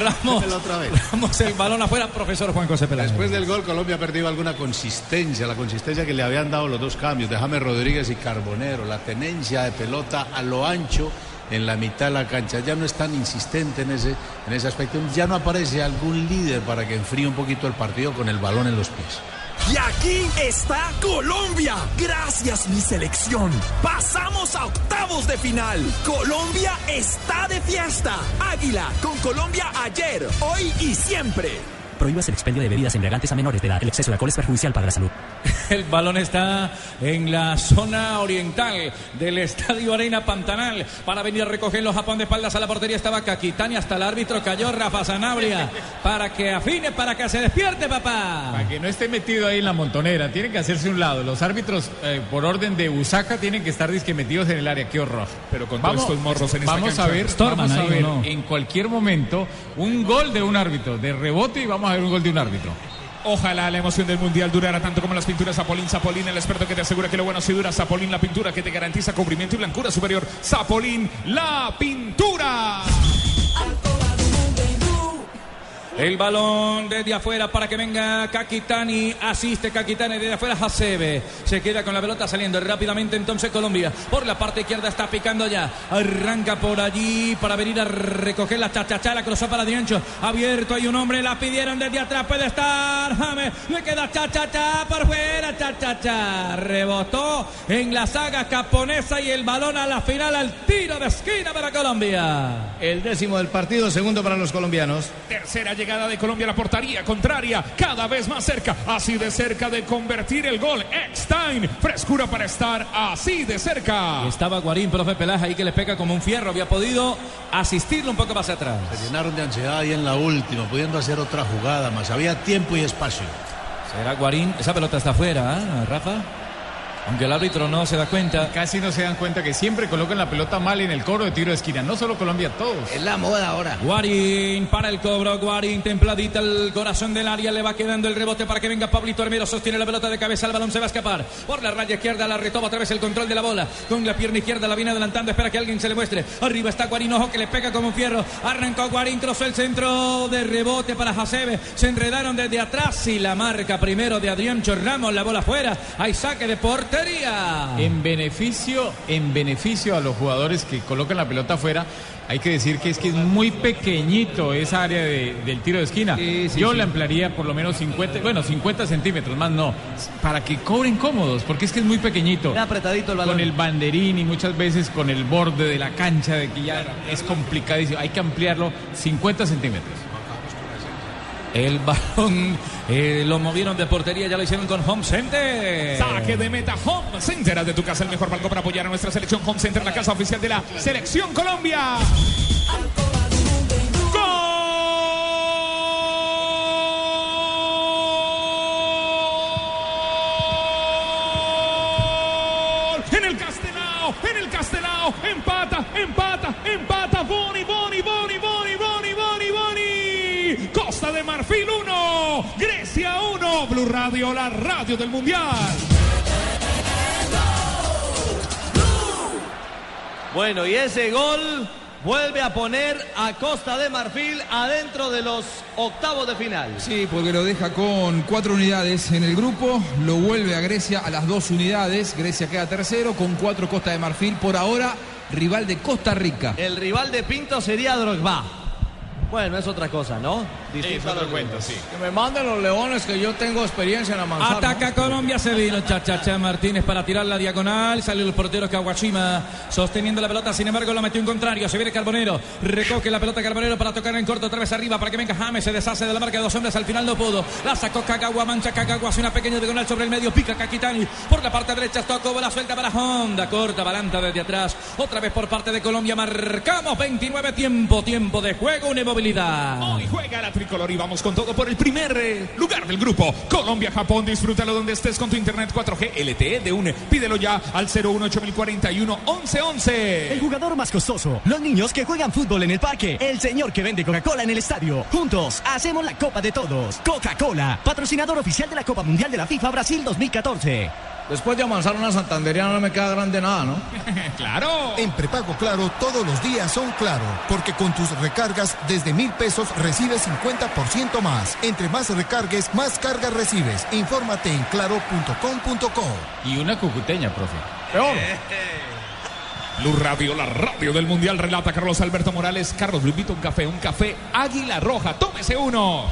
I: Ramos,
G: otra vez.
I: Ramos, el balón afuera, profesor Juan José Peláez.
G: Después del gol, Colombia ha perdido alguna consistencia, la consistencia que le habían dado los dos cambios de James Rodríguez y Carbonero, la tenencia de pelota a lo ancho en la mitad de la cancha. Ya no es tan insistente en ese, en ese aspecto. Ya no aparece algún líder para que enfríe un poquito el partido con el balón en los pies.
N: Y aquí está Colombia. Gracias mi selección. Pasamos a octavos de final. Colombia está de fiesta. Águila con Colombia ayer, hoy y siempre.
O: Prohíbas el expendio de bebidas embriagantes a menores de edad. El exceso de alcohol es perjudicial para la salud.
I: El balón está en la zona oriental del Estadio Arena Pantanal para venir a recoger los Japón de espaldas a la portería. Estaba Kakitani hasta el árbitro cayó Rafa Sanabria para que afine, para que se despierte, papá.
J: Para que no esté metido ahí en la montonera, tienen que hacerse un lado. Los árbitros, eh, por orden de Usaca, tienen que estar disque metidos en el área. Qué horror.
E: Pero con todos estos morros en esta
J: Vamos a ver,
E: Storman
J: vamos a ver en cualquier momento un gol de un árbitro, de rebote y vamos a gol de un árbitro.
E: Ojalá la emoción del mundial durara tanto como las pinturas Zapolín. Zapolín, el experto que te asegura que lo bueno sí dura. Zapolín, la pintura que te garantiza cubrimiento y blancura superior. Zapolín, la pintura.
I: El balón desde afuera para que venga Kakitani. Asiste Kakitani desde afuera Hasebe. Se queda con la pelota saliendo rápidamente entonces Colombia. Por la parte izquierda está picando ya. Arranca por allí para venir a recoger la chachachá. La cruzó para Diancho. Abierto hay un hombre. La pidieron desde atrás. Puede estar James. Le queda chachachá por fuera. Chachachá. Rebotó en la saga caponesa y el balón a la final al tiro de esquina para Colombia.
L: El décimo del partido, segundo para los colombianos.
E: Tercera llegada de Colombia a la portería contraria, cada vez más cerca, así de cerca de convertir el gol. Eckstein, frescura para estar así de cerca.
I: Estaba Guarín, profe Pelaje, ahí que le pega como un fierro. Había podido asistirlo un poco más atrás.
G: Se llenaron de ansiedad ahí en la última, pudiendo hacer otra jugada más. Había tiempo y espacio.
I: Será Guarín. Esa pelota está afuera, ¿ah, Rafa? Aunque el árbitro no se da cuenta.
J: Casi no se dan cuenta que siempre colocan la pelota mal en el coro de tiro de esquina. No solo Colombia, todos.
K: Es la moda ahora.
I: Guarín para el cobro, Guarín templadita el corazón del área, le va quedando el rebote para que venga Pablito Hermero, sostiene la pelota de cabeza, el balón se va a escapar por la raya izquierda, la retoma otra vez el control de la bola, con la pierna izquierda la viene adelantando, espera que alguien se le muestre, arriba está Guarín, ojo que le pega como un fierro, arrancó Guarín, cruzó el centro de rebote para Hasebe, se enredaron desde atrás y la marca primero de Adrián Chorramos, la bola fuera, hay saque de portería.
J: En beneficio, en beneficio a los jugadores que colocan la pelota afuera, hay que decir que es que es muy pequeñito esa área de- del tiro de esquina.
I: sí,
J: Yo
I: sí.
J: la ampliaría por lo menos 50, bueno, 50 centímetros, más no, para que cobren cómodos, porque es que es muy pequeñito.
M: Apretadito el balón.
J: Con el banderín y muchas veces con el borde de la cancha, de que ya es complicadísimo. Hay que ampliarlo 50 centímetros.
I: El balón eh, lo movieron de portería, ya lo hicieron con Home Center.
E: Saque de meta Home Center. De tu casa el mejor palco para apoyar a nuestra selección Home Center, la casa oficial de la Selección Colombia. Blue Radio, la radio del Mundial.
M: Bueno, y ese gol vuelve a poner a Costa de Marfil adentro de los octavos de final.
D: Sí, porque lo deja con cuatro unidades en el grupo, lo vuelve a Grecia a las dos unidades, Grecia queda tercero con cuatro Costa de Marfil, por ahora rival de Costa Rica.
M: El rival de Pinto sería Drogba. Bueno, es otra cosa, ¿no? Distinto a los ritmos.
H: Que me manden los leones que yo tengo experiencia en la manzana.
I: Ataca Colombia, se vino Chachacha Martínez para tirar la diagonal. Salió el portero Kawashima sosteniendo la pelota, sin embargo lo metió en contrario. Se viene Carbonero, recoge la pelota Carbonero para tocar en corto otra vez arriba para que venga James. Se deshace de la marca de dos hombres, al final no pudo. La sacó Kagawa, mancha Kagawa, hace una pequeña diagonal sobre el medio. Pica Kakitani por la parte derecha, tocó la suelta para Honda, corta balanta desde atrás. Otra vez por parte de Colombia, marcamos 29 tiempo, tiempo de juego, una
E: Hoy juega la tricolor y vamos con todo por el primer eh, lugar del grupo. Colombia-Japón, disfrútalo donde estés con tu internet 4G LTE de UNE. Pídelo ya al 018 1111.
O: El jugador más costoso. Los niños que juegan fútbol en el parque. El señor que vende Coca-Cola en el estadio. Juntos hacemos la Copa de Todos. Coca-Cola, patrocinador oficial de la Copa Mundial de la FIFA Brasil 2014.
H: Después de avanzar una santanderiana no me queda grande nada, ¿no?
E: ¡Claro!
P: En prepago Claro todos los días son claro, porque con tus recargas desde mil pesos recibes 50% más. Entre más recargues, más cargas recibes. Infórmate en claro.com.co.
J: Y una cucuteña, profe.
E: Peor. Blue Radio, la radio del Mundial, relata Carlos Alberto Morales. Carlos, lo invito a un café, un café Águila Roja. Tómese uno.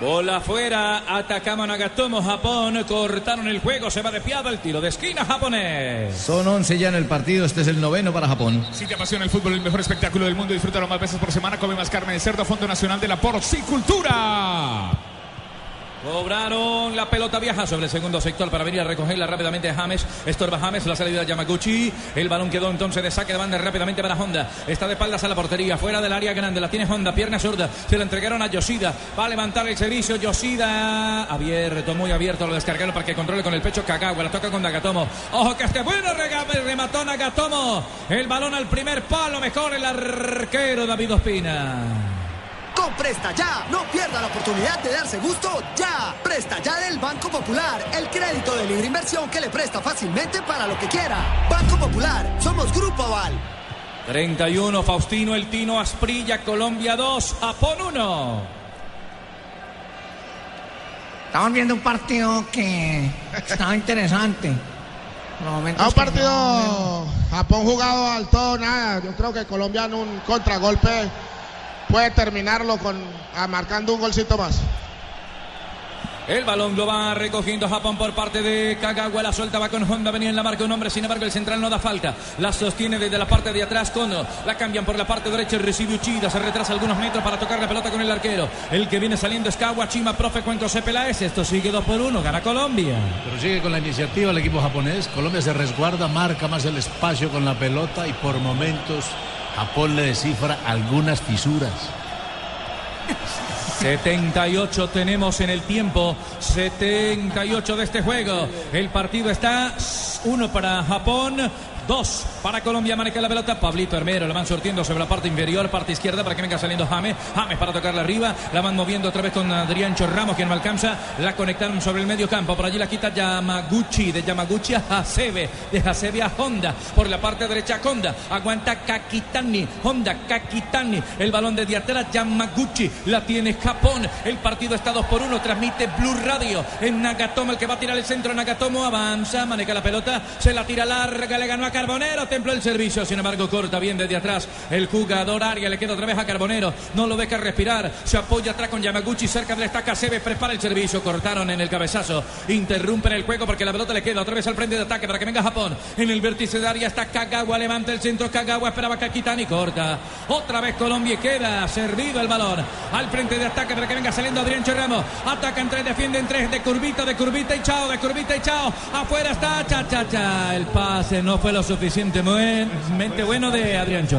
I: Bola afuera, atacamos Nagatomo, Japón, cortaron el juego, se va de piado el tiro de esquina japonés.
L: Son 11 ya en el partido, este es el noveno para Japón.
E: Si te apasiona el fútbol, el mejor espectáculo del mundo, disfrútalo más veces por semana. Come más carne de cerdo, Fondo Nacional de la Porcicultura.
I: Cobraron la pelota viaja sobre el segundo sector para venir a recogerla rápidamente a James. Estorba James, la salida de Yamaguchi. El balón quedó entonces de saque de banda rápidamente para Honda. Está de espaldas a la portería, fuera del área grande. La tiene Honda, pierna zurda. Se la entregaron a Yoshida. Va a levantar el servicio. Yoshida abierto, muy abierto. Lo descargaron para que controle con el pecho Kagawa. La toca con Nagatomo. Ojo que este bueno remató Nagatomo. El balón al primer palo. Mejor el arquero David Ospina.
R: Con Presta Ya, no pierda la oportunidad de darse gusto ya. Presta Ya del Banco Popular, el crédito de libre inversión que le presta fácilmente para lo que quiera. Banco Popular, somos Grupo Aval.
I: 31, Faustino El Tino Asprilla, Colombia 2, Japón 1.
K: Estamos viendo un partido que estaba interesante. Por los momentos
T: A un partido Japón jugado al todo nada. Yo creo que Colombia en un contragolpe puede terminarlo con ah, marcando un golcito más.
I: El balón lo va recogiendo Japón por parte de Kagawa. La suelta va con Honda. Venía en la marca un hombre. Sin embargo, el central no da falta. La sostiene desde la parte de atrás. Kono. La cambian por la parte derecha. Recibe Uchida. Se retrasa algunos metros para tocar la pelota con el arquero. El que viene saliendo es Kawachima. Profe Cuenco C. Peláez. Esto sigue 2 por 1. Gana Colombia.
G: Pero sigue con la iniciativa el equipo japonés. Colombia se resguarda, marca más el espacio con la pelota y por momentos Japón le descifra algunas fisuras.
I: 78 tenemos en el tiempo. 78 de este juego. El partido está 1 para Japón. Dos para Colombia, maneja la pelota. Pablito Hermero la van sortiendo sobre la parte inferior, parte izquierda para que venga saliendo James. James para tocarla arriba. La van moviendo otra vez con Adrián Ramos, quien no alcanza. La conectaron sobre el medio campo. Por allí la quita Yamaguchi. De Yamaguchi a Hasebe. De Hasebe a Honda. Por la parte derecha Honda. Aguanta Kakitani. Honda Kakitani. El balón de atrás Yamaguchi. La tiene Japón. El partido está 2 por 1. Transmite Blue Radio. En Nagatomo el que va a tirar el centro. Nagatomo avanza. Maneja la pelota. Se la tira larga. Le ganó a Carbonero, templó el servicio, sin embargo corta bien desde atrás. El jugador Aria, le queda otra vez a Carbonero, no lo deja respirar, se apoya atrás con Yamaguchi, cerca de la estaca. Sebe, prepara el servicio, cortaron en el cabezazo, interrumpen el juego porque la pelota le queda otra vez al frente de ataque para que venga Japón, en el vértice de área está Kagawa, levanta el centro, Kagawa esperaba Kakitani, corta, otra vez Colombia y queda servido el balón, al frente de ataque para que venga saliendo Adrián Cherramo, atacan tres, defienden tres, de curvita, de curvita y chao, de curvita y chao, afuera está, cha, cha, cha, el pase no fue lo suficientemente bueno de Adrián Cho.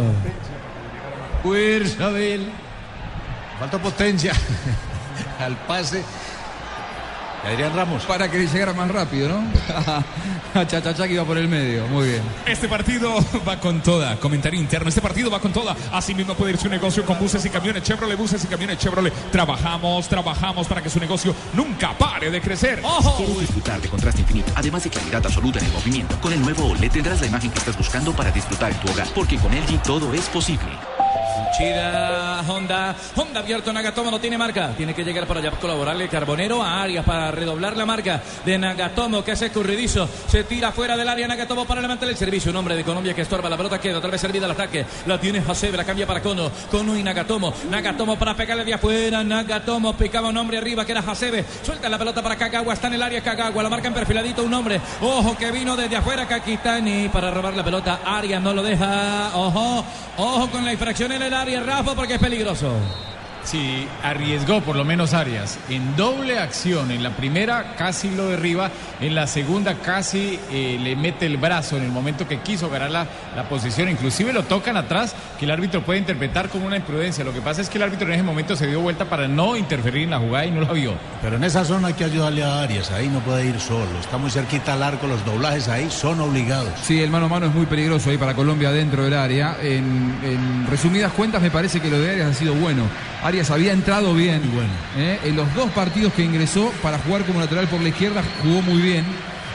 G: Faltó potencia. Al pase Adrián Ramos.
D: Para que llegara más rápido, ¿no? A Chachachá que iba por el medio. Muy bien.
E: Este partido va con toda. Comentario interno. Este partido va con toda. Así mismo puede ir su negocio con buses y camiones Chevrolet. Buses y camiones Chevrolet. Trabajamos, trabajamos para que su negocio nunca pare de crecer.
S: ¿Quieres disfrutar de contraste infinito, además de claridad absoluta en el movimiento? Con el nuevo OLED tendrás la imagen que estás buscando para disfrutar en tu hogar, porque con LG todo es posible.
I: Chida, Honda, Honda abierto, Nagatomo no tiene marca. Tiene que llegar para allá colaborarle Carbonero a Arias para redoblar la marca de Nagatomo, que es escurridizo. Se tira fuera del área Nagatomo para levantar el servicio. Un hombre de Colombia que estorba la pelota, queda otra vez servida al ataque. La tiene Hasebe, la cambia para Kono. Kono y Nagatomo. Nagatomo para pegarle de afuera. Nagatomo picaba un hombre arriba que era Hasebe. Suelta la pelota para Kagawa, está en el área Kagawa. La marca en perfiladito un hombre. Ojo que vino desde afuera Kakitani para robar la pelota. Arias no lo deja. Ojo, ojo con la infracción en el área, Rafa, porque es peligroso.
J: Sí, arriesgó por lo menos Arias. En doble acción, en la primera casi lo derriba, en la segunda casi eh, le mete el brazo en el momento que quiso ganar la, la posición. Inclusive lo tocan atrás, que el árbitro puede interpretar como una imprudencia. Lo que pasa es que el árbitro en ese momento se dio vuelta para no interferir en la jugada y no lo vio.
G: Pero en esa zona hay que ayudarle a Arias, ahí no puede ir solo. Está muy cerquita al arco, los doblajes ahí son obligados.
D: Sí, el mano a mano es muy peligroso ahí para Colombia dentro del área. En, en resumidas cuentas, me parece que lo de Arias ha sido bueno. Arias había entrado bien. ¿eh? En los dos partidos que ingresó para jugar como lateral por la izquierda, jugó muy bien.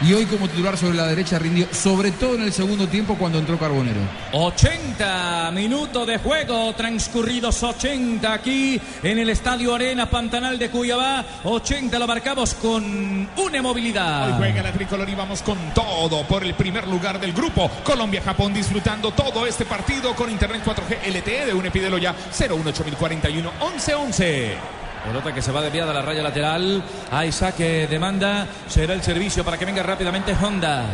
D: Y hoy como titular sobre la derecha rindió, sobre todo en el segundo tiempo cuando entró Carbonero.
I: 80 minutos de juego, transcurridos 80 aquí en el Estadio Arena Pantanal de Cuyabá. 80 lo marcamos con una movilidad.
E: Hoy juega la tricolor y vamos con todo por el primer lugar del grupo. Colombia-Japón disfrutando todo este partido con Internet 4G LTE de un pídelo ya 018041 1111.
I: Pelota que se va desviada a la raya lateral. Hay saque de manda. Será el servicio para que venga rápidamente Honda.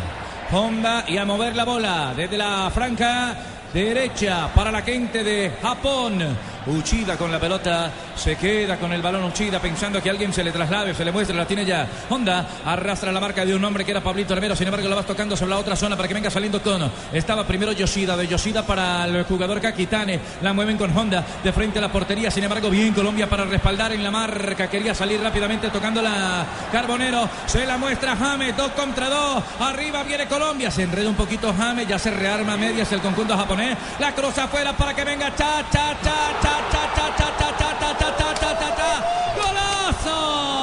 I: Honda y a mover la bola desde la franca derecha para la gente de Japón. Uchida con la pelota, se queda con el balón Uchida pensando que alguien se le traslade, se le muestre, la tiene ya. Honda arrastra la marca de un hombre que era Pablito Rivero, sin embargo la vas tocando sobre la otra zona para que venga saliendo Tono. Estaba primero Yoshida, de Yoshida para el jugador Kakitane, la mueven con Honda de frente a la portería, sin embargo bien Colombia para respaldar en la marca, quería salir rápidamente tocando la Carbonero, se la muestra James, dos contra dos, arriba viene Colombia, se enreda un poquito James, ya se rearma medias el conjunto japonés, la cruza afuera para que venga cha cha cha cha cha cha cha cha cha cha cha cha cha cha cha
Q: de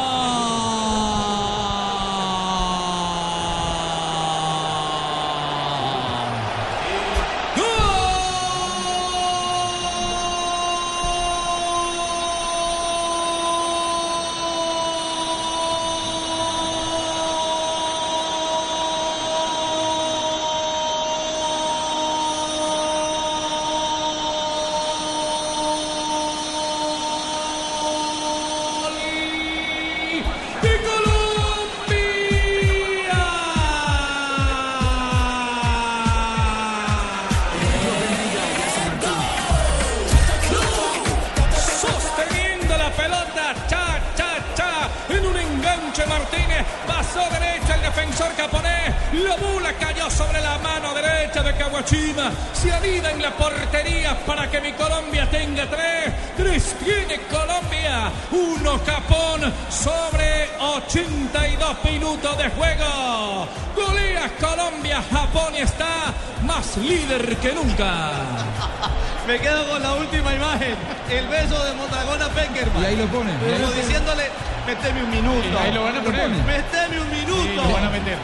Q: El
M: beso de Mondragón a Peckerman.
D: Y ahí lo pone.
M: Como diciéndole, meteme un minuto.
D: Ahí lo van a poner.
M: Meteme un minuto.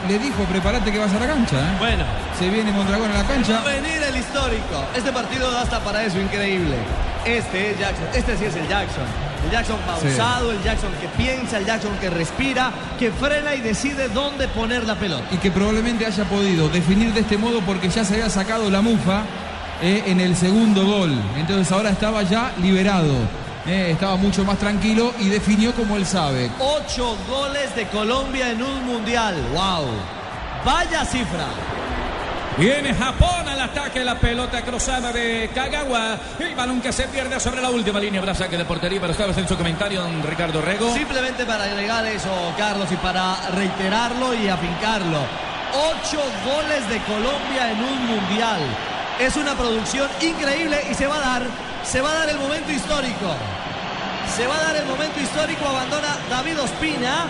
D: Le dijo, prepárate que vas a la cancha. ¿eh?
M: Bueno.
D: Se viene Mondragón a la
M: Va
D: cancha.
M: a venir el histórico. Este partido da hasta para eso, increíble. Este es Jackson. Este sí es el Jackson. El Jackson pausado, el Jackson que piensa, el Jackson que respira, que frena y decide dónde poner la pelota.
D: Y que probablemente haya podido definir de este modo porque ya se había sacado la mufa eh, en el segundo gol. Entonces ahora estaba ya liberado. eh, estaba mucho más tranquilo y definió como él sabe.
M: Ocho goles de Colombia en un mundial. ¡Wow! Vaya cifra.
I: Viene Japón al ataque, la pelota cruzada de Kagawa. El balón que se pierde sobre la última línea. Habrá saque de portería, pero estabas en su comentario, don Ricardo Rego.
M: Simplemente para agregar eso, Carlos, y para reiterarlo y afincarlo. Ocho goles de Colombia en un mundial. Es una producción increíble y se va a dar, se va a dar el momento histórico. Se va a dar el momento histórico, abandona David Ospina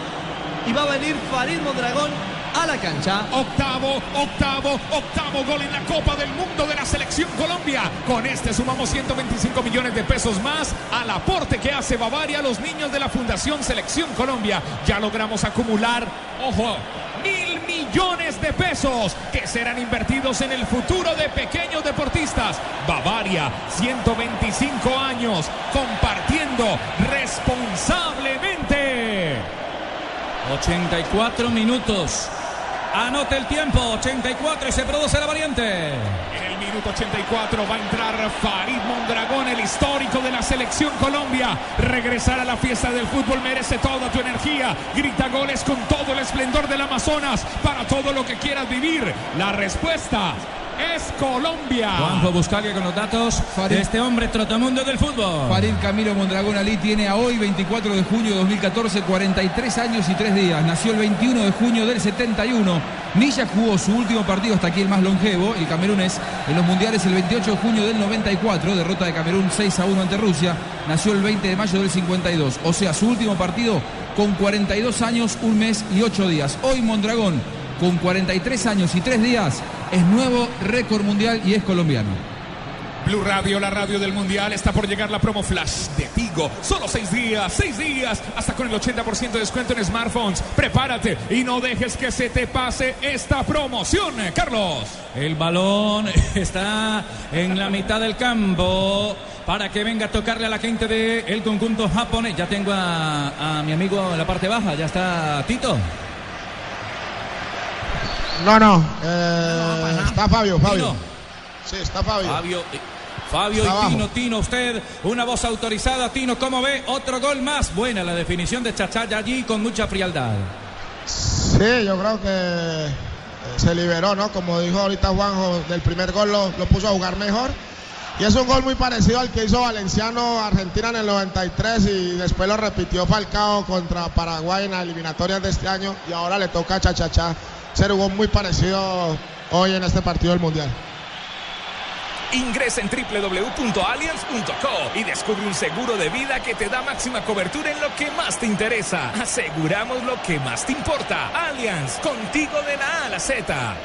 M: y va a venir Farid Mondragón a la cancha.
E: Octavo, octavo, octavo gol en la Copa del Mundo de la Selección Colombia. Con este sumamos 125 millones de pesos más al aporte que hace Bavaria a los niños de la Fundación Selección Colombia. Ya logramos acumular, ojo, mil millones de pesos que serán invertidos en el futuro de pequeños deportistas. Bavaria, 125 años, compartiendo responsablemente.
I: 84 minutos. Anota el tiempo, 84 y se produce la variante.
E: Minuto 84 va a entrar Farid Mondragón, el histórico de la selección Colombia. Regresar a la fiesta del fútbol merece toda tu energía. Grita goles con todo el esplendor del Amazonas para todo lo que quieras vivir. La respuesta es Colombia.
I: Juanjo Buscalia con los datos de este hombre trotamundo del fútbol.
D: Farid Camilo Mondragón Ali tiene a hoy, 24 de junio de 2014, 43 años y 3 días. Nació el 21 de junio del 71. Nilla jugó su último partido hasta aquí el más longevo, el camerunés, en los mundiales el 28 de junio del 94, derrota de Camerún 6 a 1 ante Rusia. Nació el 20 de mayo del 52, o sea, su último partido con 42 años, un mes y 8 días. Hoy Mondragón, con 43 años y 3 días, es nuevo récord mundial y es colombiano.
E: Blue Radio, la radio del mundial, está por llegar la promo flash de Tigo. Solo seis días, seis días, hasta con el 80% de descuento en smartphones. Prepárate y no dejes que se te pase esta promoción, Carlos.
I: El balón está en la mitad del campo para que venga a tocarle a la gente del conjunto japonés. Ya tengo a, a mi amigo en la parte baja, ya está Tito.
T: No, no, eh, está Fabio, Fabio.
I: Tino.
T: Sí, está Fabio.
I: Fabio, eh, Fabio
T: Está
I: y
T: abajo.
I: Tino, Tino, usted, una voz autorizada. Tino, ¿cómo ve? Otro gol más. Buena la definición de Chachaya allí con mucha frialdad.
T: Sí, yo creo que eh, se liberó, ¿no? Como dijo ahorita Juanjo, del primer gol lo, lo puso a jugar mejor. Y es un gol muy parecido al que hizo Valenciano Argentina en el 93 y después lo repitió Falcao contra Paraguay en las eliminatorias de este año y ahora le toca a Chachachá ser un gol muy parecido hoy en este partido del Mundial.
N: Ingresa en www.allianz.co y descubre un seguro de vida que te da máxima cobertura en lo que más te interesa. Aseguramos lo que más te importa. Allianz, contigo de la A a la Z.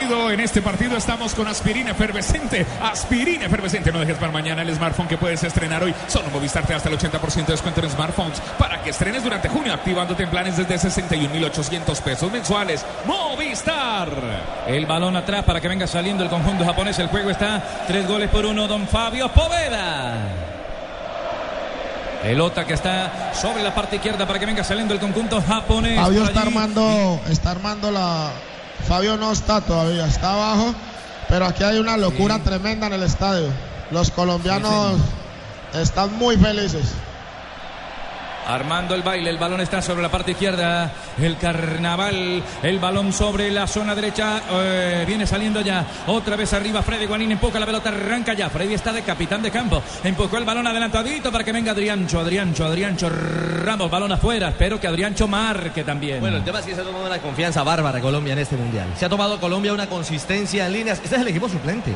E: En este partido estamos con aspirina efervescente. Aspirina efervescente. No dejes para mañana el smartphone que puedes estrenar hoy. Solo Movistar te da hasta el 80% de descuento en smartphones para que estrenes durante junio, activándote en planes desde 61,800 pesos mensuales. Movistar.
I: El balón atrás para que venga saliendo el conjunto japonés. El juego está tres goles por uno. Don Fabio Poveda. Pelota que está sobre la parte izquierda para que venga saliendo el conjunto japonés.
T: Fabio está armando, está armando la. Fabio no está todavía, está abajo, pero aquí hay una locura tremenda en el estadio. Los colombianos están muy felices.
I: Armando el baile, el balón está sobre la parte izquierda, el carnaval, el balón sobre la zona derecha, eh, viene saliendo ya, otra vez arriba Freddy Guanín, empuja la pelota, arranca ya, Freddy está de capitán de campo, empujó el balón adelantadito para que venga Adriancho, Adriancho, Adriancho, Ramos, balón afuera, espero que Adriancho marque también.
M: Bueno, el tema es que se ha tomado una confianza bárbara Colombia en este mundial. Se ha tomado Colombia una consistencia en líneas. Este es el equipo suplente.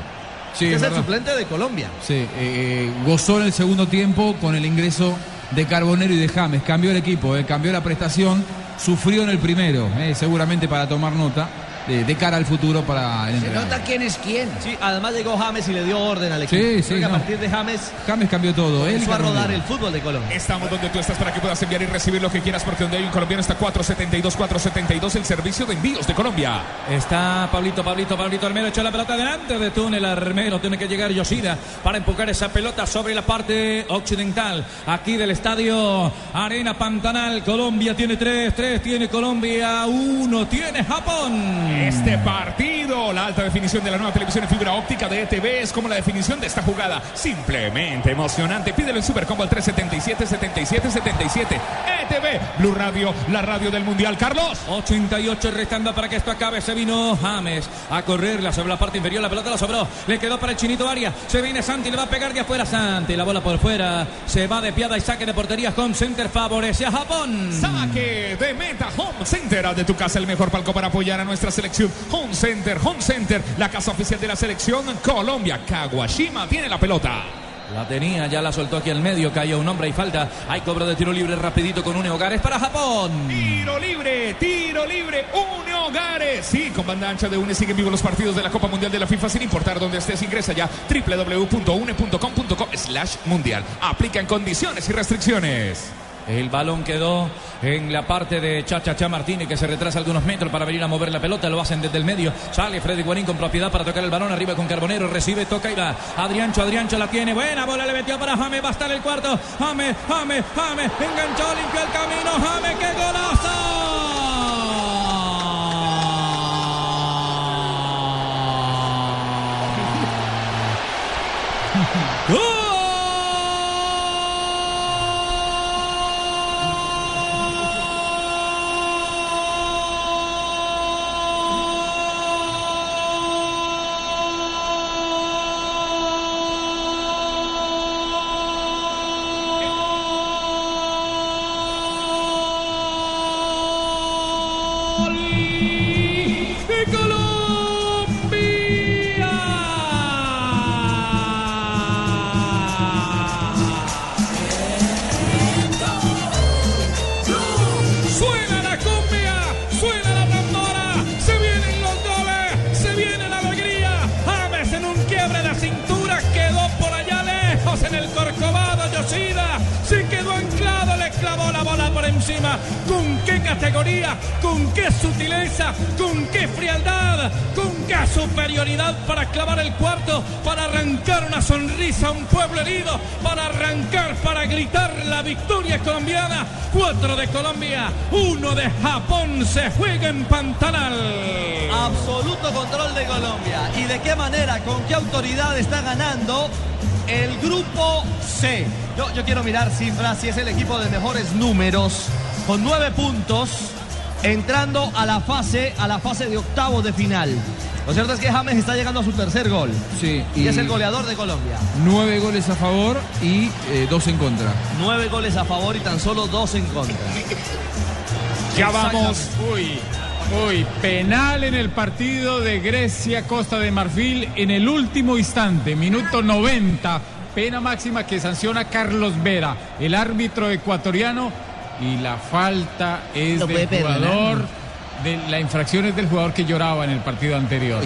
D: Sí,
M: este es el
D: verdad.
M: suplente de Colombia.
D: Sí, eh, gozó en el segundo tiempo con el ingreso de Carbonero y de James. Cambió el equipo, eh, cambió la prestación, sufrió en el primero, eh, seguramente para tomar nota de, de cara al futuro para el entrenador.
M: quién es quién. Sí, además llegó James y le dio orden al equipo.
D: Sí,
M: Creo
D: sí,
M: a partir de James
D: James cambió todo. Él
M: a rodar el fútbol de Colombia.
E: Estamos donde tú estás para que puedas enviar y recibir lo que quieras, porque donde hay un colombiano está 472, 472, el servicio de envíos de Colombia.
I: Está Pablito, Pablito, Pablito Armero echó la pelota delante de túnel Armero. Tiene que llegar Yoshida para empujar esa pelota sobre la parte occidental. Aquí del estadio Arena Pantanal. Colombia tiene tres, tres tiene Colombia, uno tiene Japón.
E: Este partido, la alta definición de la nueva televisión en fibra óptica de ETV es como la definición de esta jugada. Simplemente emocionante. Pídelo en Supercombo al 377-7777. ETV, Blue Radio, la radio del Mundial. Carlos.
I: 88 restando para que esto acabe. Se vino James a correrla sobre la parte inferior. La pelota la sobró. Le quedó para el chinito Arias. Se viene Santi. Le va a pegar de afuera Santi. La bola por fuera. Se va de piada y saque de portería. Home Center favorece a Japón.
E: Saque de meta Home Center. De tu casa el mejor palco para apoyar a nuestra selección. Home Center, Home Center, la casa oficial de la selección Colombia. Kawashima tiene la pelota.
I: La tenía, ya la soltó aquí al medio. Cayó un hombre y falta. Hay cobro de tiro libre rapidito con un Hogares para Japón.
E: Tiro libre, tiro libre, Une Hogares. Sí, con banda ancha de Une siguen vivos los partidos de la Copa Mundial de la FIFA sin importar dónde estés. Ingresa ya www.une.com.co slash mundial. Aplica en condiciones y restricciones.
I: El balón quedó en la parte de Chachacha Martínez que se retrasa algunos metros para venir a mover la pelota. Lo hacen desde el medio. Sale Freddy Guarín con propiedad para tocar el balón arriba con Carbonero. Recibe, toca y va. Adriancho, Adriancho la tiene. Buena bola le metió para James. Va a estar el cuarto. James, James, James. Enganchó, limpió el camino. James, qué golazo. categoría, con qué sutileza, con qué frialdad, con qué superioridad para clavar el cuarto, para arrancar una sonrisa a un pueblo herido, para arrancar, para gritar la victoria colombiana. Cuatro de Colombia, uno de Japón. Se juega en Pantanal.
M: Absoluto control de Colombia. ¿Y de qué manera, con qué autoridad está ganando el grupo C? Yo, yo quiero mirar cifras, si es el equipo de mejores números, con nueve puntos, entrando a la fase, a la fase de octavos de final. Lo cierto es que James está llegando a su tercer gol.
D: Sí,
M: Y es el goleador de Colombia.
D: Nueve goles a favor y eh, dos en contra.
M: Nueve goles a favor y tan solo dos en contra.
J: Ya vamos. Uy, uy, penal en el partido de Grecia, Costa de Marfil en el último instante, minuto 90. Pena máxima que sanciona Carlos Vera, el árbitro ecuatoriano. Y la falta es del
K: perdonar,
J: jugador. De, la infracción es del jugador que lloraba en el partido anterior.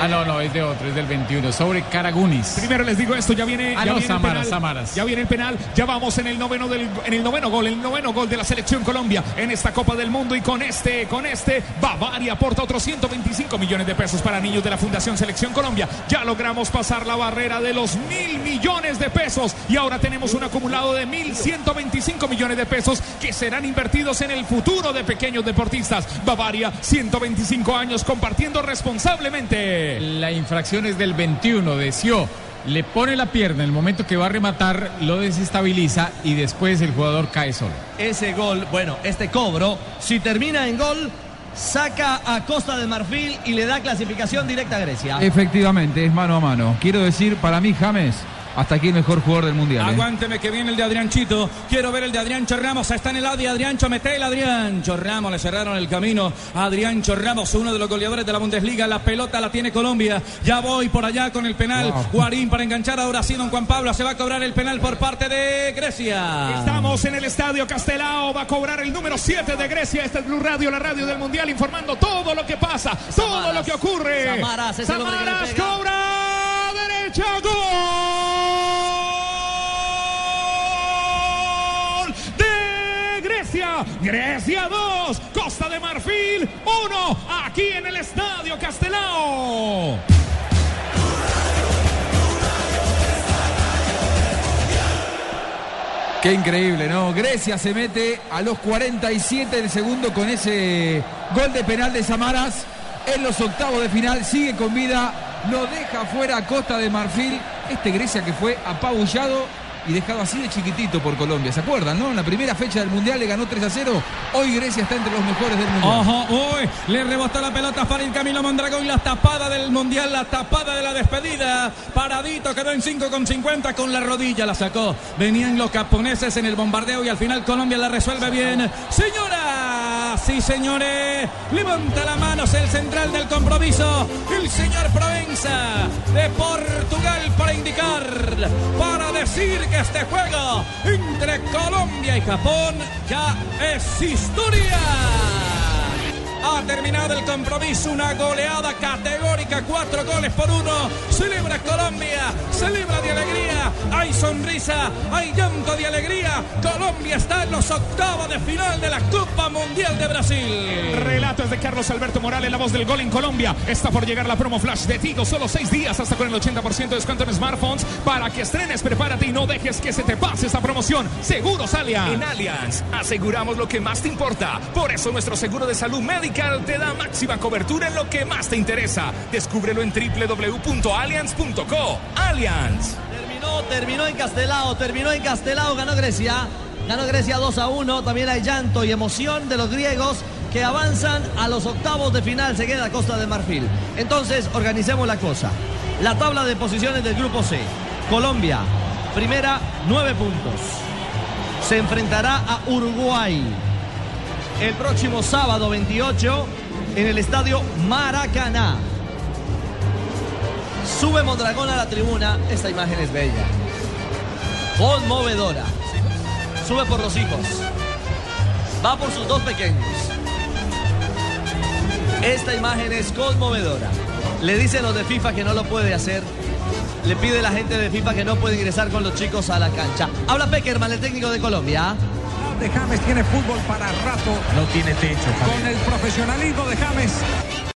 J: Ah, no, no, es de otro, es del 21, sobre Caragunis.
E: Primero les digo esto, ya viene,
J: Ah,
E: ya
J: no,
E: viene
J: Samaras,
E: el penal.
J: Samaras.
E: Ya viene el penal, ya vamos en el noveno del, en el noveno gol, el noveno gol de la selección Colombia en esta Copa del Mundo y con este, con este, Bavaria aporta otros 125 millones de pesos para niños de la Fundación Selección Colombia. Ya logramos pasar la barrera de los mil millones de pesos y ahora tenemos un acumulado de 1.125 millones de pesos que serán invertidos en el futuro de pequeños deportistas. Bavaria, 125 años compartiendo responsablemente.
J: La infracción es del 21 de Sio. Le pone la pierna en el momento que va a rematar, lo desestabiliza y después el jugador cae solo.
M: Ese gol, bueno, este cobro, si termina en gol, saca a Costa de Marfil y le da clasificación directa a Grecia.
D: Efectivamente, es mano a mano. Quiero decir, para mí, James, hasta aquí el mejor jugador del mundial. ¿eh?
I: Aguánteme que viene el de Adrianchito. Quiero ver el de Adriancho Ramos. Está en el lado de Adriancho. Mete el Adriancho Ramos. Le cerraron el camino. Adriancho Ramos, uno de los goleadores de la Bundesliga. La pelota la tiene Colombia. Ya voy por allá con el penal.
E: Wow.
I: Guarín para enganchar. Ahora sí, don Juan Pablo. Se va a cobrar el penal por parte de Grecia.
E: Estamos en el estadio Castelao, va a cobrar el número 7 de Grecia. Este es Blue Radio, la radio del Mundial, informando todo lo que pasa, todo lo que ocurre.
M: Samaras
E: Samaras cobra derecha, gol Grecia. Grecia 2, Costa de Marfil 1, aquí en el estadio Castelao.
D: Qué increíble, ¿no? Grecia se mete a los 47 del segundo con ese gol de penal de Samaras en los octavos de final. Sigue con vida, lo deja fuera Costa de Marfil. Este Grecia que fue apabullado y dejado así de chiquitito por Colombia. ¿Se acuerdan, no? En la primera fecha del Mundial le ganó 3 a 0. Hoy Grecia está entre los mejores del Mundial.
I: Ojo, uy, le rebotó la pelota para el Camilo Mondragón, la tapada del Mundial, la tapada de la despedida. Paradito, quedó en 5 con 50 con la rodilla, la sacó. Venían los japoneses en el bombardeo y al final Colombia la resuelve bien. Señoras y señores, levanta la mano el central del compromiso, el señor De Portugal para indicar, para decir que este juego entre Colombia y Japón ya es historia. Ha terminado el compromiso, una goleada categórica, cuatro goles por uno. Celebra Colombia, celebra de alegría. Hay sonrisa, hay llanto de alegría. Colombia está en los octavos de final de la Copa Mundial de Brasil.
E: Relatos de Carlos Alberto Morales, la voz del gol en Colombia. Está por llegar la promo flash de Tigo. Solo seis días hasta con el 80% de descuento en smartphones. Para que estrenes, prepárate y no dejes que se te pase esta promoción. Seguros Allianz.
U: En Allianz aseguramos lo que más te importa. Por eso nuestro seguro de salud Medical te da máxima cobertura en lo que más te interesa. Descúbrelo en www.allianz.co. Allianz.
M: Terminó, terminó en Castelao, terminó en Castelao, ganó Grecia. Ganó Grecia 2 a 1. También hay llanto y emoción de los griegos que avanzan a los octavos de final. Se queda Costa de Marfil. Entonces, organicemos la cosa. La tabla de posiciones del grupo C. Colombia, primera, 9 puntos. Se enfrentará a Uruguay el próximo sábado 28 en el estadio Maracaná. Sube Mondragón a la tribuna. Esta imagen es bella. Conmovedora. Sube por los hijos. Va por sus dos pequeños. Esta imagen es conmovedora. Le dicen los de FIFA que no lo puede hacer. Le pide la gente de FIFA que no puede ingresar con los chicos a la cancha. Habla Peckerman, el técnico de Colombia.
Q: De James tiene fútbol para rato.
V: No tiene techo.
Q: Con el profesionalismo de James.